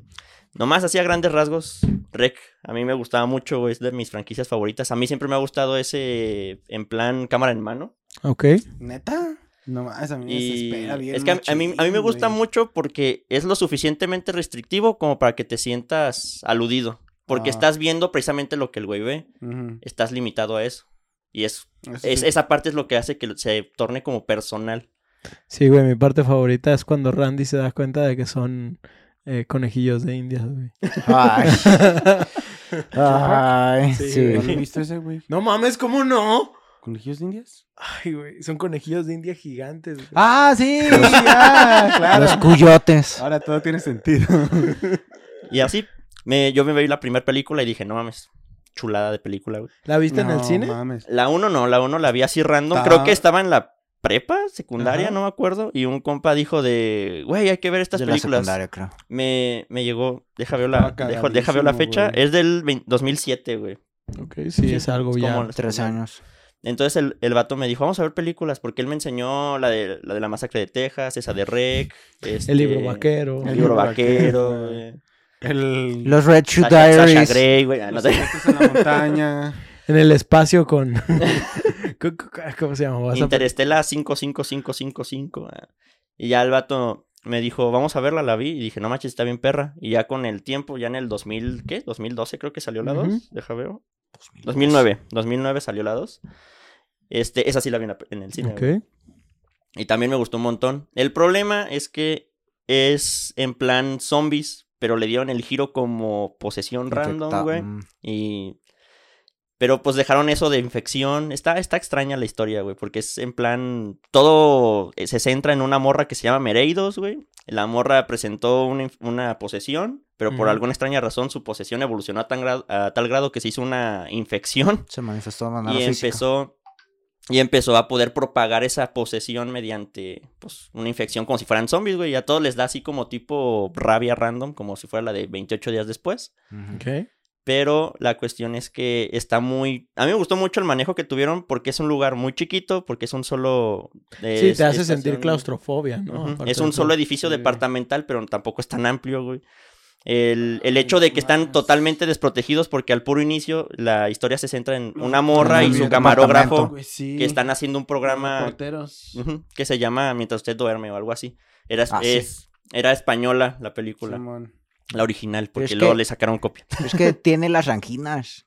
nomás así a grandes rasgos, Rec, a mí me gustaba mucho, güey, es de mis franquicias favoritas. A mí siempre me ha gustado ese en plan cámara en mano. Ok. ¿Neta? No más, a mí me desespera bien es que a, a mí, a mí me gusta güey. mucho porque es lo suficientemente restrictivo como para que te sientas aludido. Porque Ah. estás viendo precisamente lo que el güey ve. Estás limitado a eso. Y es Eso Es- sí. esa parte es lo que hace que se torne como personal. Sí, güey, mi parte favorita es cuando Randy se da cuenta de que son eh, conejillos de indias, güey. Ay, ay, Sí, sí. ¿No lo he visto ese, güey? No mames, ¿cómo no? ¿Conejillos de indias? Ay, güey, son conejillos de India gigantes. güey. Ah, sí, ya, claro. Los cuyotes. Ahora todo tiene sentido. Y así, me, yo me vi la primera película y dije, no mames, chulada de película, güey. ¿La viste en el No cine? mames. La 1 no, la 1 la vi así random. Ta- Creo que estaba en la prepa, secundaria, Ajá. no me acuerdo. Y un compa dijo de, güey, hay que ver estas De la películas. secundaria, creo. Me, me llegó, deja ver la, dejo- deja ver la fecha. güey. Es del 20 2007, güey. Ok, sí, es algo es ya. como- 13 años. Entonces el, el vato me dijo, vamos a ver películas, porque él me enseñó la de la, de la masacre de Texas, esa de Rec. este, El libro vaquero. El libro vaquero, güey. El... Los Red Shoe Sasha, Sasha Diaries. Grey, güey. no sé. en la montaña. En el espacio con. ¿Cómo- ¿Cómo se llama? Interestela 55555. ah. Y ya el vato me dijo, vamos a verla, la vi. Y dije, no manches, está bien perra. Y ya con el tiempo, ya en el 2000, ¿qué? 2012 creo que salió la 2. Ujú. Deja veo. 2009. 2009 salió la 2. Este, esa sí la vi en el cine. Y también me gustó un montón. El problema es que es en plan zombies, pero le dieron el giro como posesión random, güey. mm. Y. Pero pues dejaron eso de infección. Está, está extraña la historia, güey. Porque es en plan. Todo eh, se centra en una morra que se llama Mereidos, güey. La morra presentó una, una posesión. Pero por alguna extraña razón su posesión evolucionó a, tan gra- a tal grado que se hizo una infección. Se manifestó de manera Y física. empezó. Y empezó a poder propagar esa posesión mediante pues, una infección como si fueran zombies, güey. Y a todos les da así como tipo rabia random, como si fuera la de 28 días después. Ok. Pero la cuestión es que está muy... A mí me gustó mucho el manejo que tuvieron porque es un lugar muy chiquito, porque es un solo... Sí, es- te hace estación- sentir claustrofobia, ¿no? Es un solo edificio Sí. departamental, pero tampoco es tan amplio, güey. El, el hecho de que están totalmente desprotegidos porque al puro inicio la historia se centra en una morra y su camarógrafo que están haciendo un programa que se llama Mientras usted duerme o algo así. Era, Ah, sí. es, era española la película, Simón. la original, porque es luego que- le sacaron copia. Es que tiene las anginas.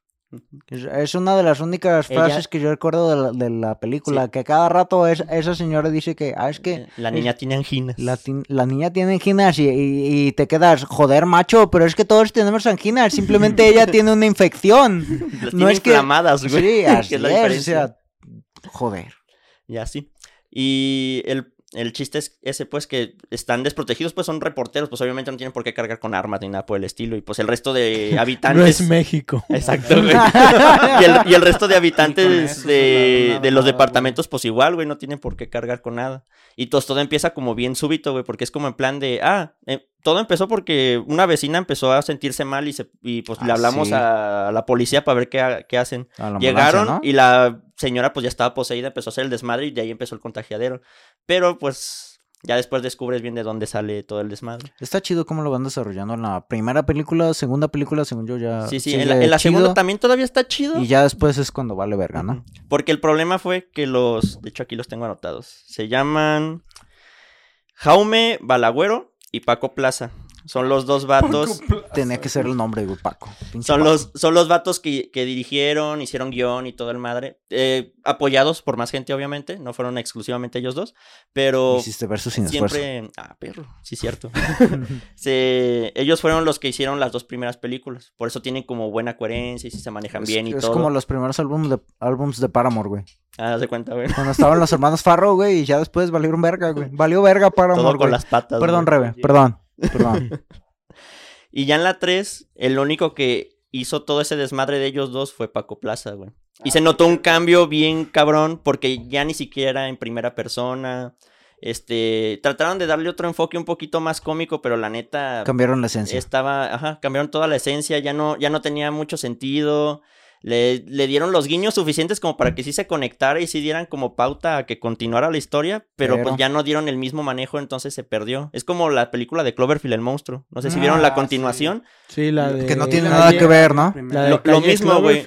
Es, una de las únicas Ella- frases que yo recuerdo de la, de la película. Sí. Que cada rato es- esa señora dice que, ah, es que La niña tiene anginas. la, niña tiene anginas y, y- y te quedas, joder, macho, pero es que todos tenemos anginas. Simplemente ella tiene una infección. Las no tiene es que- inflamadas, güey. Sí, así es la es. O sea, joder. Y así. Y el, el chiste es ese, pues, que están desprotegidos, pues son reporteros, pues obviamente no tienen por qué cargar con armas ni nada por el estilo. Y pues el resto de No habitantes. es México. Exacto, güey. y, el, y el resto de habitantes de, de los departamentos, pues igual, güey, no tienen por qué cargar con nada. Y todo, todo empieza como bien súbito, güey, porque es como en plan de, ah, eh, todo empezó porque una vecina empezó a sentirse mal y, se, y pues le Ah, hablamos sí. a la policía para ver qué, qué hacen. Llegaron ¿no? y la señora pues ya estaba poseída, empezó a hacer el desmadre y de ahí empezó el contagiadero. Pero pues ya después descubres bien de dónde sale todo el desmadre. Está chido cómo lo van desarrollando en la primera película, segunda película, según yo ya. Sí, sí, en la, en la chido, segunda también todavía está chido. Y ya después es cuando vale verga, ¿no? Porque el problema fue que los, de hecho aquí los tengo anotados, se llaman Jaume Balagüero y Paco Plaza. Son los dos vatos. Tenía que ser el nombre, güey, Paco. Son Paco. los, son los vatos que, que dirigieron, hicieron guion y todo el madre. eh, apoyados por más gente, obviamente. No fueron exclusivamente ellos dos. Pero Hiciste verso sin esfuerzo. siempre. Ah, perro. Sí, cierto. Se- ellos fueron los que hicieron las dos primeras películas. Por eso tienen como buena coherencia y se manejan Es, bien y es todo. como los primeros álbumes de, álbums de Paramore, güey. Ah, haz de cuenta, güey. Cuando estaban los hermanos Farro, güey, y ya después valieron verga, güey. Valió verga Paramore, Todo con güey. las patas. Perdón, güey. Rebe, perdón, perdón. Y ya en la 3, el único que hizo todo ese desmadre de ellos dos fue Paco Plaza, güey. Y se notó un cambio bien cabrón porque ya ni siquiera en primera persona. Este, trataron de darle otro enfoque un poquito más cómico, pero la neta Cambiaron la esencia. estaba, ajá, cambiaron toda la esencia, ya no, ya no tenía mucho sentido. Le, le dieron los guiños suficientes como para que sí se conectara y sí dieran como pauta a que continuara la historia, pero, Pero- pues ya no dieron el mismo manejo, entonces se perdió. Es como la película de Cloverfield el monstruo. No sé si vieron Ah, la sí. continuación. Sí, la de... Que no tiene la nada de- que ver, ¿no? La de Lo- mismo, güey.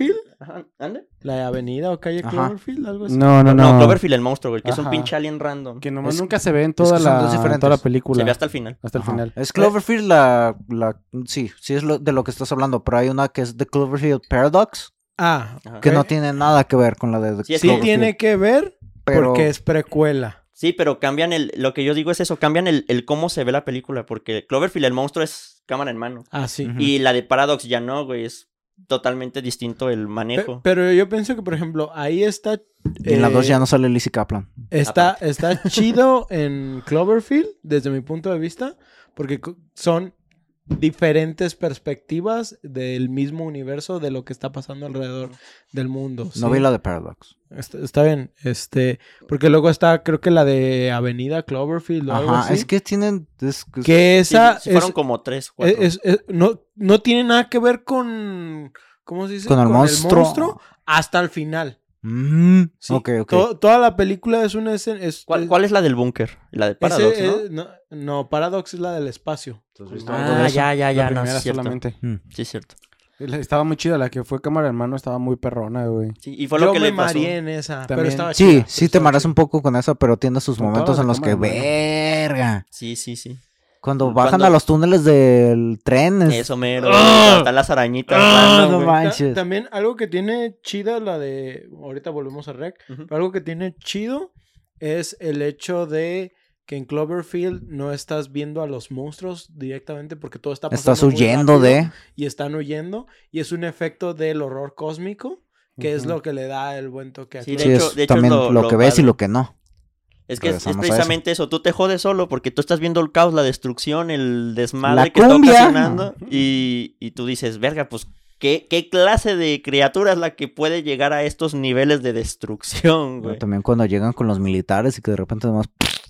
La de Avenida o calle Ajá. Cloverfield, algo así. No, no, No, no. Cloverfield el monstruo, güey, que es un pinche alien random. Que nomás Es- nunca se ve en es toda, que son dos la, en diferentes. toda la Se película. ve hasta el final. Hasta el Ajá. final. Es Cloverfield la, la... Sí, sí es lo, de lo que estás hablando, pero hay una que es The Cloverfield Paradox, Ah, Ajá. que no tiene nada que ver con la de Sí, Sí tiene que ver pero... porque es precuela. Sí, pero cambian el. Lo que yo digo es eso, cambian el, el cómo se ve la película, porque Cloverfield el monstruo es cámara en mano. Ah, sí. Y la de Paradox ya no, güey, es totalmente distinto el manejo. pero yo pienso que, por ejemplo, ahí está... En la 2 eh, ya no sale Lizzie Kaplan. Está, está chido en Cloverfield, desde mi punto de vista, porque son diferentes perspectivas del mismo universo de lo que está pasando alrededor del mundo. No ¿sí? vi la de Paradox. Está, está bien, este, porque luego está, creo que la de Avenida Cloverfield o algo Ajá, así. es que tienen... es- es- que esa sí fueron es- como tres, cuatro. es- es- no, no tiene nada que ver con, ¿cómo se dice? Con el monstruo. hasta el final. Mm, Sí, ok, ok. to- toda la película es una escena... Es, ¿Cuál, es- cuál es la del búnker? La de ese Paradox, ¿no? es- no, no, Paradox es la del espacio. Ah, ya, ya, ya, La no, primera es cierto. solamente. Mm. Sí, es cierto. Estaba muy chida. La que fue cámara en mano estaba muy perrona, güey. Sí, y fue Yo lo que me le pasó. mareé en esa, pero estaba Sí, chida, sí te chida. un poco con eso, pero tiene sus Con momentos en los que verga. Sí, sí, sí. Cuando Cuando- bajan a los túneles del tren. Es... Eso mero. ¡Ah! Están las arañitas. Random, no manches. También algo que tiene chida la de. Ahorita volvemos a Rec. Pero algo que tiene chido es el hecho de que en Cloverfield no estás viendo a los monstruos directamente porque todo está pasando. Estás huyendo de. Y están huyendo. Y es un efecto del horror cósmico. Que es lo que le da el buen toque a Sí, Sí, de hecho- es de hecho es también lo- lo, lo que ves y lo que no. Es que es, eso. precisamente eso. Tú te jodes solo porque tú estás viendo el caos, la destrucción, el desmadre La que está ocasionando. Y, y tú dices, verga, pues, ¿qué, ¿qué clase de criatura es la que puede llegar a estos niveles de destrucción, güey? También cuando llegan con los militares y que de repente nomás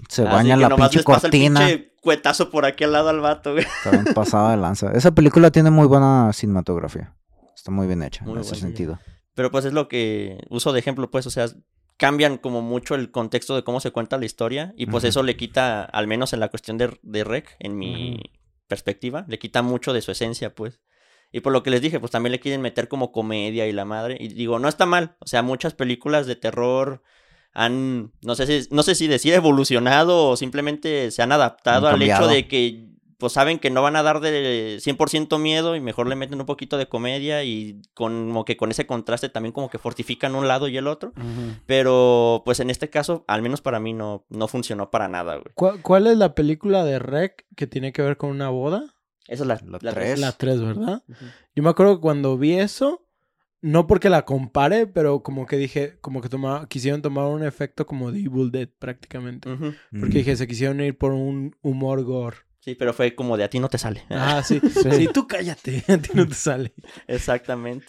se Así bañan que la nomás pinche les pasa el cortina. pinche cuetazo por aquí al lado al vato, güey. También pasada de lanza. Esa película tiene muy buena cinematografía. Está muy bien hecha Muy en ese sentido. Pero pues es lo que uso de ejemplo, pues, o sea, cambian como mucho el contexto de cómo se cuenta la historia y pues eso le quita, al menos en la cuestión de, de Rec, en mi perspectiva, le quita mucho de su esencia, pues. Y por lo que les dije, pues también le quieren meter como comedia y la madre. Y digo, no está mal. O sea, muchas películas de terror han, no sé si, no sé si decir evolucionado o simplemente se han adaptado Han al hecho de que pues saben que no van a dar de 100% miedo y mejor le meten un poquito de comedia y como que con ese contraste también como que fortifican un lado y el otro. Pero pues en este caso, al menos para mí no, no funcionó para nada, güey. ¿Cuál, cuál es la película de Rec que tiene que ver con una boda? Esa es la, La la tres. La 3, ¿verdad? Yo me acuerdo que cuando vi eso, no porque la compare, pero como que dije, como que toma- quisieron tomar un efecto como de Evil Dead prácticamente. Porque Mm. dije, se quisieron ir por un humor gore. Sí, pero fue como de a ti no te sale. Ah, sí. sí. tú cállate, a ti no te sale. Exactamente.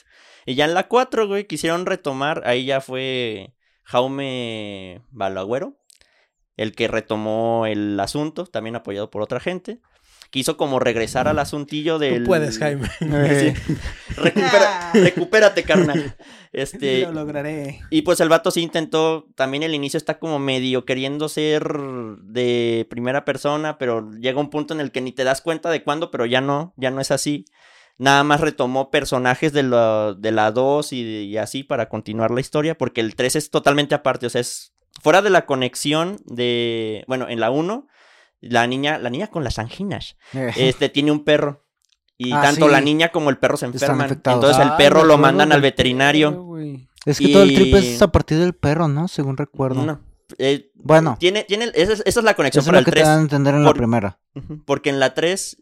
Y ya en la 4, güey, quisieron retomar, ahí ya fue Jaume Balagüero, el que retomó el asunto, también apoyado por otra gente. Quiso como regresar al asuntillo del... Tú puedes, Jaime. Sí. Recupera- recupérate, carnal. Este, Lo lograré. y pues el vato sí intentó, también el inicio está como medio queriendo ser de primera persona, pero llega un punto en el que ni te das cuenta de cuándo, pero ya no, ya no es así. Nada más retomó personajes de la, de la 2 y, y así para continuar la historia, porque el 3 es totalmente aparte, o sea, es fuera de la conexión de, bueno, en la 1, la niña, la niña con las anginas, este tiene un perro. Y Ah, tanto sí. la niña como el perro se enferman. Entonces el Ay, perro lo mandan al veterinario. perro. Es que todo el trip es a partir del perro, ¿no? Según recuerdo. No. Eh, Bueno. Tiene, tiene, esa, es, esa es la conexión Eso es para lo el que te 3. dan a entender en Por- la primera. Porque en la 3,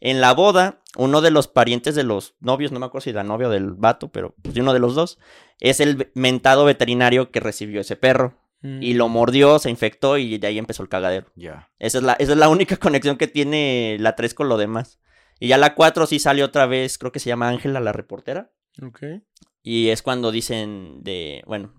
en la boda, uno de los parientes de los novios, no me acuerdo si la novia o del vato, pero pues de uno de los dos, es el mentado veterinario que recibió ese perro. Y lo mordió, se infectó y de ahí empezó el cagadero. Ya. Esa es la, esa es la única conexión que tiene la 3 con lo demás. Y ya la 4 sí sale otra vez, creo que se llama Ángela la reportera. Ok. Y es cuando dicen de, bueno,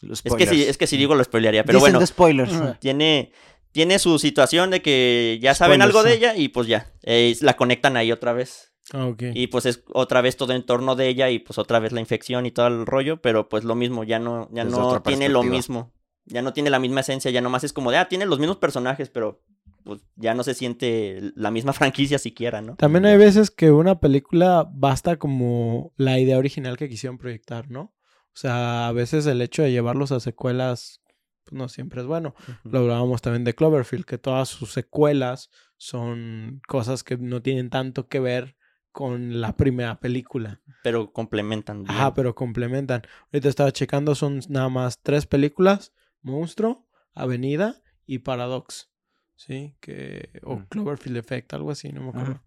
Los es que, si, es que si digo lo spoilearía, pero Dicen bueno, de spoilers. Tiene, tiene su situación de que ya saben Spoilers, algo de sí. ella y pues ya, eh, la conectan ahí otra vez. Ah. Y pues es otra vez todo en torno de ella y pues otra vez la infección y todo el rollo, pero pues lo mismo, ya no, ya Desde no tiene lo mismo. Ya no tiene la misma esencia, ya nomás es como de, ah, tiene los mismos personajes, pero pues ya no se siente la misma franquicia siquiera, ¿no? También hay veces que una película basta como la idea original que quisieron proyectar, ¿no? O sea, a veces el hecho de llevarlos a secuelas pues, no siempre es bueno. Lo hablábamos también de Cloverfield, que todas sus secuelas son cosas que no tienen tanto que ver con la primera película. Pero complementan. bien. Ajá, pero complementan. Ahorita estaba checando, son nada más tres películas: Monstruo, Avenida y Paradox. ¿Sí? Que, o Mm. Cloverfield Effect, algo así, no me acuerdo. Ajá.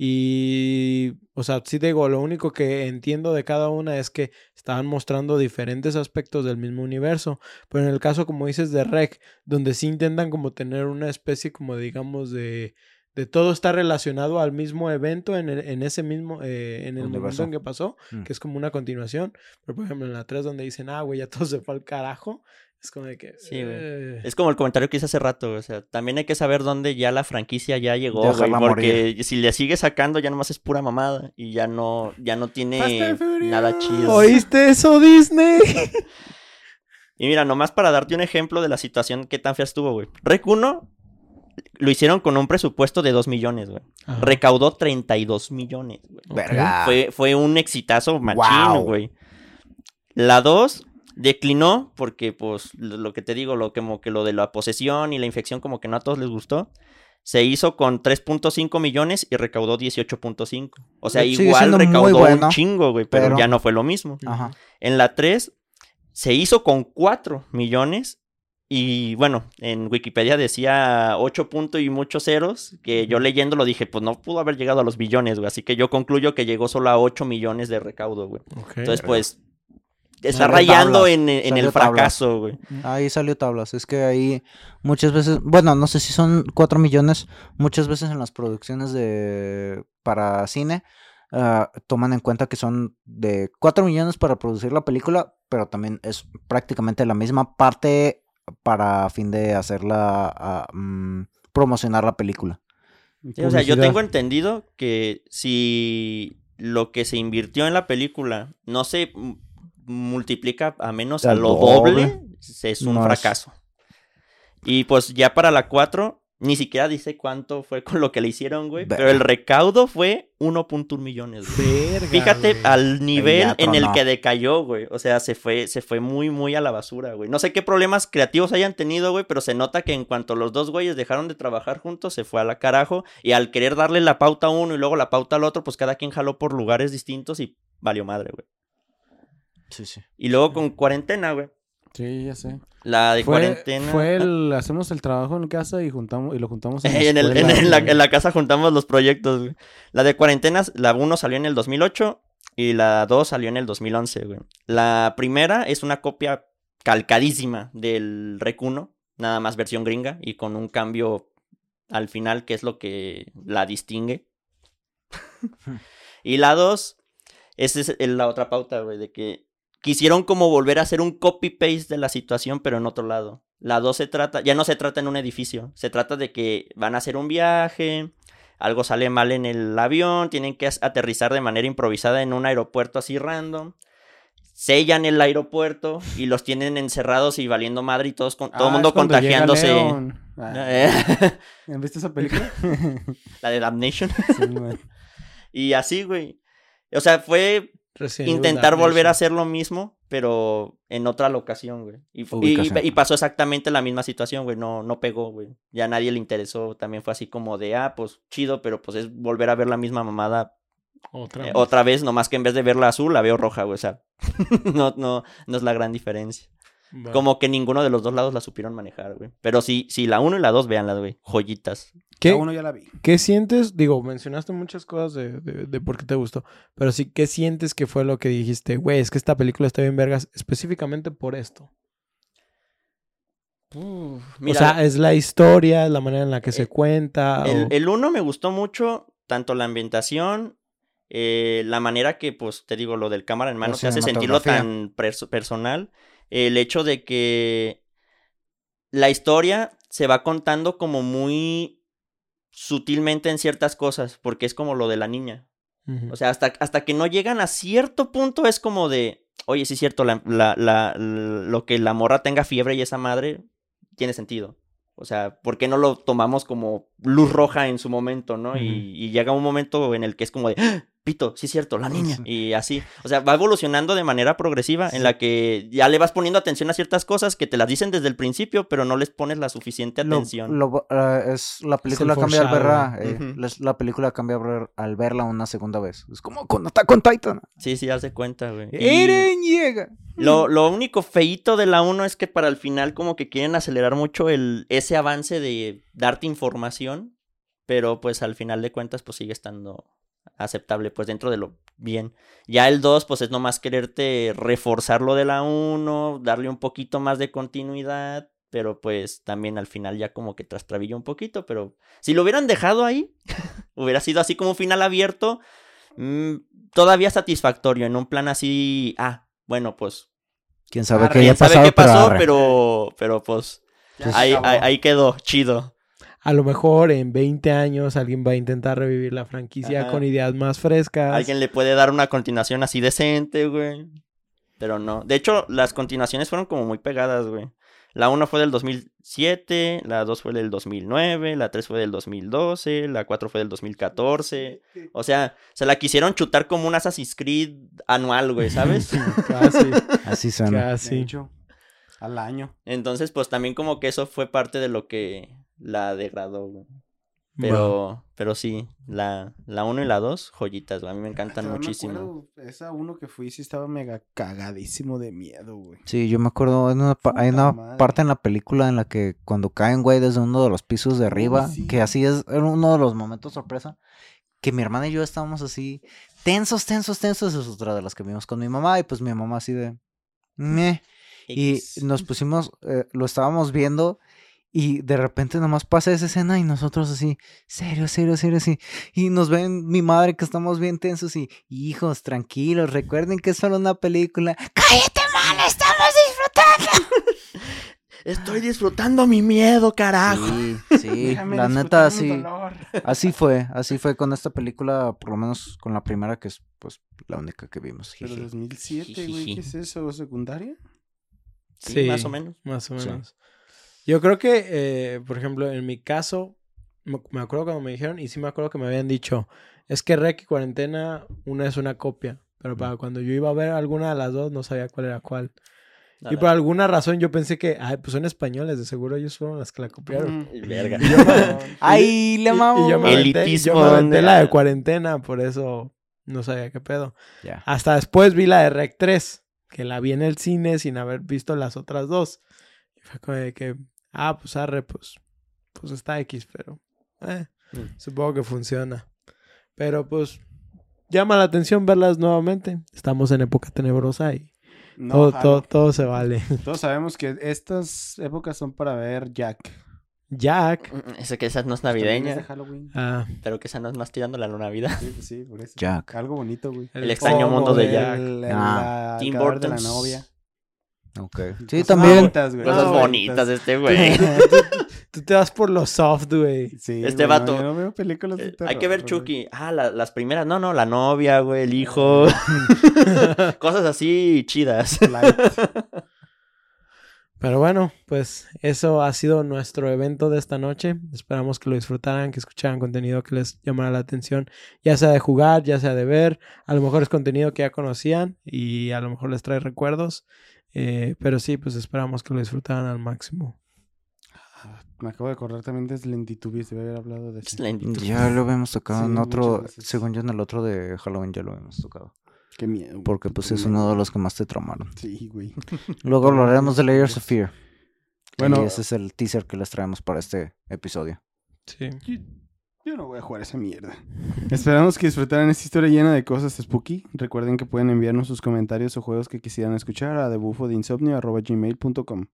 Y, o sea, sí digo, lo único que entiendo de cada una es que estaban mostrando diferentes aspectos del mismo universo. Pero en el caso, como dices, de Rec, donde sí intentan como tener una especie como, digamos, de, de todo está relacionado al mismo evento en, el- en ese mismo, eh, en el momento en que pasó, Mm. que es como una continuación. Pero, por ejemplo, en la 3 donde dicen, ah, güey, ya todo se fue al carajo, es como de que... Sí, güey. eh, Es como el comentario que hice hace rato, o sea, también hay que saber dónde ya la franquicia ya llegó, güey, porque si le sigue sacando ya nomás es pura mamada y ya no, ya no tiene nada chido. ¿Oíste eso, Disney? Y mira, nomás para darte un ejemplo de la situación que tan fea estuvo, güey. Rec 1 lo hicieron con un presupuesto de 2 millones, güey. Ajá. Recaudó 32 millones, güey. Ok. Verga. Fue, fue un exitazo machín, Wow. güey. La 2 declinó porque, pues, lo que te digo, lo que, como que lo de la posesión y la infección como que no a todos les gustó. Se hizo con 3.5 millones y recaudó 18.5. O sea, Sigue igual recaudó bueno, un chingo, güey, pero, pero- ya no fue lo mismo. Ajá. En la 3 se hizo con 4 millones y bueno, en Wikipedia decía 8 puntos y muchos ceros, que yo leyéndolo dije, pues no pudo haber llegado a los billones, güey, así que yo concluyo que llegó solo a 8 millones de recaudo, güey. Entonces, pues está Salió rayando tablas, en, en el tablas. fracaso, güey. Ahí salió tablas. Es que ahí muchas veces, bueno, no sé si son 4 millones, muchas veces en las producciones de para cine ah, toman en cuenta que son de 4 millones para producir la película, pero también es prácticamente la misma parte para fin de hacerla, ah, mm, promocionar la película. Sí, o sea, yo tengo entendido que si lo que se invirtió en la película no se multiplica a menos a lo doble. doble, es un No es- fracaso. Y pues ya para la 4, ni siquiera dice cuánto fue con lo que le hicieron, güey. Pero el recaudo fue 1.1 millones, güey. Verga, Fíjate güey. al nivel en el que decayó, güey. O sea, se fue, se fue muy, muy a la basura, güey. No sé qué problemas creativos hayan tenido, güey, pero se nota que en cuanto los dos güeyes dejaron de trabajar juntos, se fue a la carajo. Y al querer darle la pauta a uno y luego la pauta al otro, pues cada quien jaló por lugares distintos y valió madre, güey. Sí, sí. Y luego con cuarentena, güey. Sí, ya sé. La de Fue, cuarentena. fue el, hacemos el trabajo en casa y juntamos y lo juntamos en, la en, el- en- la, en la casa juntamos los proyectos, güey. La de cuarentenas, la 1 salió en el 2008 y la 2 salió en el 2011, güey. La primera es una copia calcadísima del Rec 1, nada más versión gringa y con un cambio al final que es lo que la distingue. y la 2, esa es la otra pauta, güey, de que quisieron como volver a hacer un copy-paste de la situación, pero en otro lado. La 2 se trata, ya no se trata en un edificio, se trata de que van a hacer un viaje, algo sale mal en el avión, tienen que aterrizar de manera improvisada en un aeropuerto así random. Sellan el aeropuerto y los tienen encerrados y valiendo madre y todos con, todo el Ah, mundo contagiándose. Ah, Eh, ¿Viste esa película? la de Damnation. Sí. Y así, güey. O sea, fue Resident Evil intentar volver a hacer lo mismo, pero en otra locación, güey. Y, pasó exactamente la misma situación, güey. No, no pegó, güey. Ya a nadie le interesó. También fue así como de, ah, pues chido, pero pues es volver a ver la misma mamada Otra eh, vez. otra vez, nomás que en vez de verla azul, la veo roja, güey. O sea, no, no, no es la gran diferencia. Como que ninguno de los dos lados la supieron manejar, güey. Pero sí, sí, la 1 y la 2, véanlas, güey. Joyitas. ¿Qué, La uno ya la vi. ¿Qué sientes? Digo, mencionaste muchas cosas de, de, de por qué te gustó, pero sí, ¿qué sientes que fue lo que dijiste? Güey, es que esta película está bien vergas específicamente por esto. Mira, o sea, es la historia, es la manera en la que se Eh, cuenta. El, o- el uno me gustó mucho, tanto la ambientación, eh, la manera que, pues, te digo, lo del cámara en mano te hace sentirlo tan perso- personal. El hecho de que la historia se va contando como muy sutilmente en ciertas cosas, porque es como lo de la niña. O sea, hasta, hasta que no llegan a cierto punto es como de, oye, sí es cierto, la, la- la- lo que la morra tenga fiebre y esa madre tiene sentido. O sea, ¿por qué no lo tomamos como luz roja en su momento, no? Y llega un momento en el que es como de, ¡Ah! Pito, sí es cierto, la niña. Sí. Y así. O sea, va evolucionando de manera progresiva en la que ya le vas poniendo atención a ciertas cosas que te las dicen desde el principio, pero no les pones la suficiente atención. lo- eh, es la película el cambia al verla, eh, la, la película cambia al ver- al verla una segunda vez. Es como con Attack on Titan. Sí, sí, haz de cuenta, güey. Eren llega. Lo, lo único feíto de la 1 es que para el final como que quieren acelerar mucho el, ese avance de darte información, pero pues al final de cuentas pues sigue estando aceptable, pues dentro de lo bien. Ya el 2 pues es nomás quererte reforzar lo de la 1, darle un poquito más de continuidad, pero pues también al final ya como que trastrabilla un poquito, pero si lo hubieran dejado ahí, hubiera sido así como un final abierto, mm, todavía satisfactorio, en un plan así, ah, bueno, pues Quién sabe Arre, qué haya quién sabe pasado, qué pasó, pero, pero pues ahí, ahí quedó, chido. A lo mejor en 20 años alguien va a intentar revivir la franquicia Ajá. con ideas más frescas. Alguien le puede dar una continuación así decente, güey. Pero no. De hecho, las continuaciones fueron como muy pegadas, güey. La 1 fue del 2007, la 2 fue del 2009, la 3 fue del 2012, la 4 fue del 2014. O sea, se la quisieron chutar como un Assassin's Creed anual, güey, ¿sabes? casi, Así. De casi. al año. Entonces, pues también como que eso fue parte de lo que la degradó, güey. Pero, pero sí, la, la 1 y la 2, joyitas, güey. A mí me encantan Yo me muchísimo. acuerdo, esa uno que fui sí estaba mega cagadísimo de miedo, güey. Sí, yo me acuerdo, en una hay una madre. parte en la película en la que cuando caen, güey, desde uno de los pisos de arriba, sí. que así es era uno de los momentos sorpresa, que mi hermana y yo estábamos así, tensos, tensos, tensos, es otra de las que vimos con mi mamá, y pues mi mamá así de, meh, y nos pusimos, eh, lo estábamos viendo, y de repente nomás pasa esa escena y nosotros así, serio, serio, serio, así. Y nos ven mi madre que estamos bien tensos y, hijos, tranquilos, recuerden que es solo una película. ¡Cállate, mal! ¡Estamos disfrutando! Estoy disfrutando mi miedo, carajo. Sí, sí, la neta, mi sí. dolor. Así fue, así fue con esta película, por lo menos con la primera, que es pues la única que vimos. Pero jiji. 2007, güey, ¿qué es eso? ¿Secundaria? Sí, más o menos. Más o Sí. Yo creo que, eh, por ejemplo, en mi caso, me, me acuerdo cuando me dijeron, y sí me acuerdo que me habían dicho, es que Rec y Cuarentena, una es una copia. Pero para cuando yo iba a ver alguna de las dos, no sabía cuál era cuál. Y por alguna razón yo pensé que, ay, pues son españoles, de seguro ellos fueron las que la copiaron. Ujú. Verga. Y yo me- ¡Ay, le y- y mamo! yo me aventé, Elitismo, yo me aventé la de ¿dónde? cuarentena, por eso no sabía qué pedo. Hasta después vi la de Rec 3, que la vi en el cine sin haber visto las otras dos. Y fue como de que, ah, pues arre, pues, pues está X, pero eh, Mm. supongo que funciona. Pero pues llama la atención verlas nuevamente. Estamos en época tenebrosa y No, todo, todo, todo se vale. Todos sabemos que estas épocas son para ver Jack. Jack. Mm, Ese que esa no es es de navideña, Halloween. Ah, pero que esa no es más tirando la Navidad. Sí, pues sí, por eso. Jack. Algo bonito, güey. El extraño mundo de Jack. El, el, Ah. la- Tim de la novia. Ok. Sí, Cosas también. bonitas, güey. Cosas bonitas este güey. Tú te vas por lo soft, güey. Sí, Este güey, no, vato. yo no veo películas de Eh, terror. Hay que ver güey. Chucky. Ah, la- las primeras. No, no, la novia, güey, el hijo. Cosas así chidas. Light. Pero bueno, pues eso ha sido nuestro evento de esta noche. Esperamos que lo disfrutaran, que escucharan contenido que les llamara la atención, ya sea de jugar, ya sea de ver. A lo mejor es contenido que ya conocían y a lo mejor les trae recuerdos. Eh, pero sí, pues esperamos que lo disfrutaran al máximo. Ah, Me acabo de acordar también de Lentitubis, debe haber hablado de eso. Lentito. Ya lo habíamos tocado Sí, en otro, según yo en el otro de Halloween ya lo habíamos tocado. Qué miedo. Porque pues es miedo. uno de los que más te traumaron. Sí, güey. Luego hablaremos de Layers of Fear. Bueno. Y ese es el teaser que les traemos para este episodio. Sí. Yo, no voy a jugar esa mierda. Esperamos que disfrutaran esta historia llena de cosas spooky. Recuerden que pueden enviarnos sus comentarios o juegos que quisieran escuchar a debufodeinsomnio.gmail.com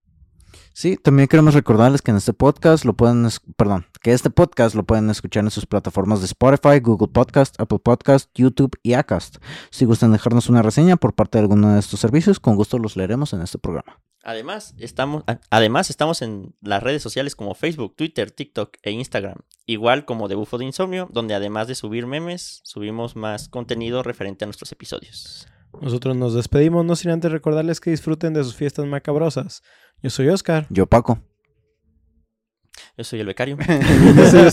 Sí, también queremos recordarles que en este podcast lo pueden, perdón, que este podcast lo pueden escuchar en sus plataformas de Spotify, Google Podcast, Apple Podcast, YouTube y Acast. Si gustan dejarnos una reseña por parte de alguno de estos servicios, con gusto los leeremos en este programa. Además, estamos, además, estamos en las redes sociales como Facebook, Twitter, TikTok e Instagram. Igual como de Bufo de Insomnio, donde además de subir memes, subimos más contenido referente a nuestros episodios. Nosotros nos despedimos, no sin antes recordarles que disfruten de sus fiestas macabrosas. Yo soy Oscar Yo, Paco. Yo soy el becario. Yo soy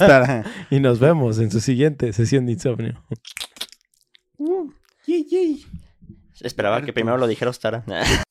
y nos vemos en su siguiente sesión de insomnio. Uh, yay, yay. Esperaba que primero lo dijera Ostara.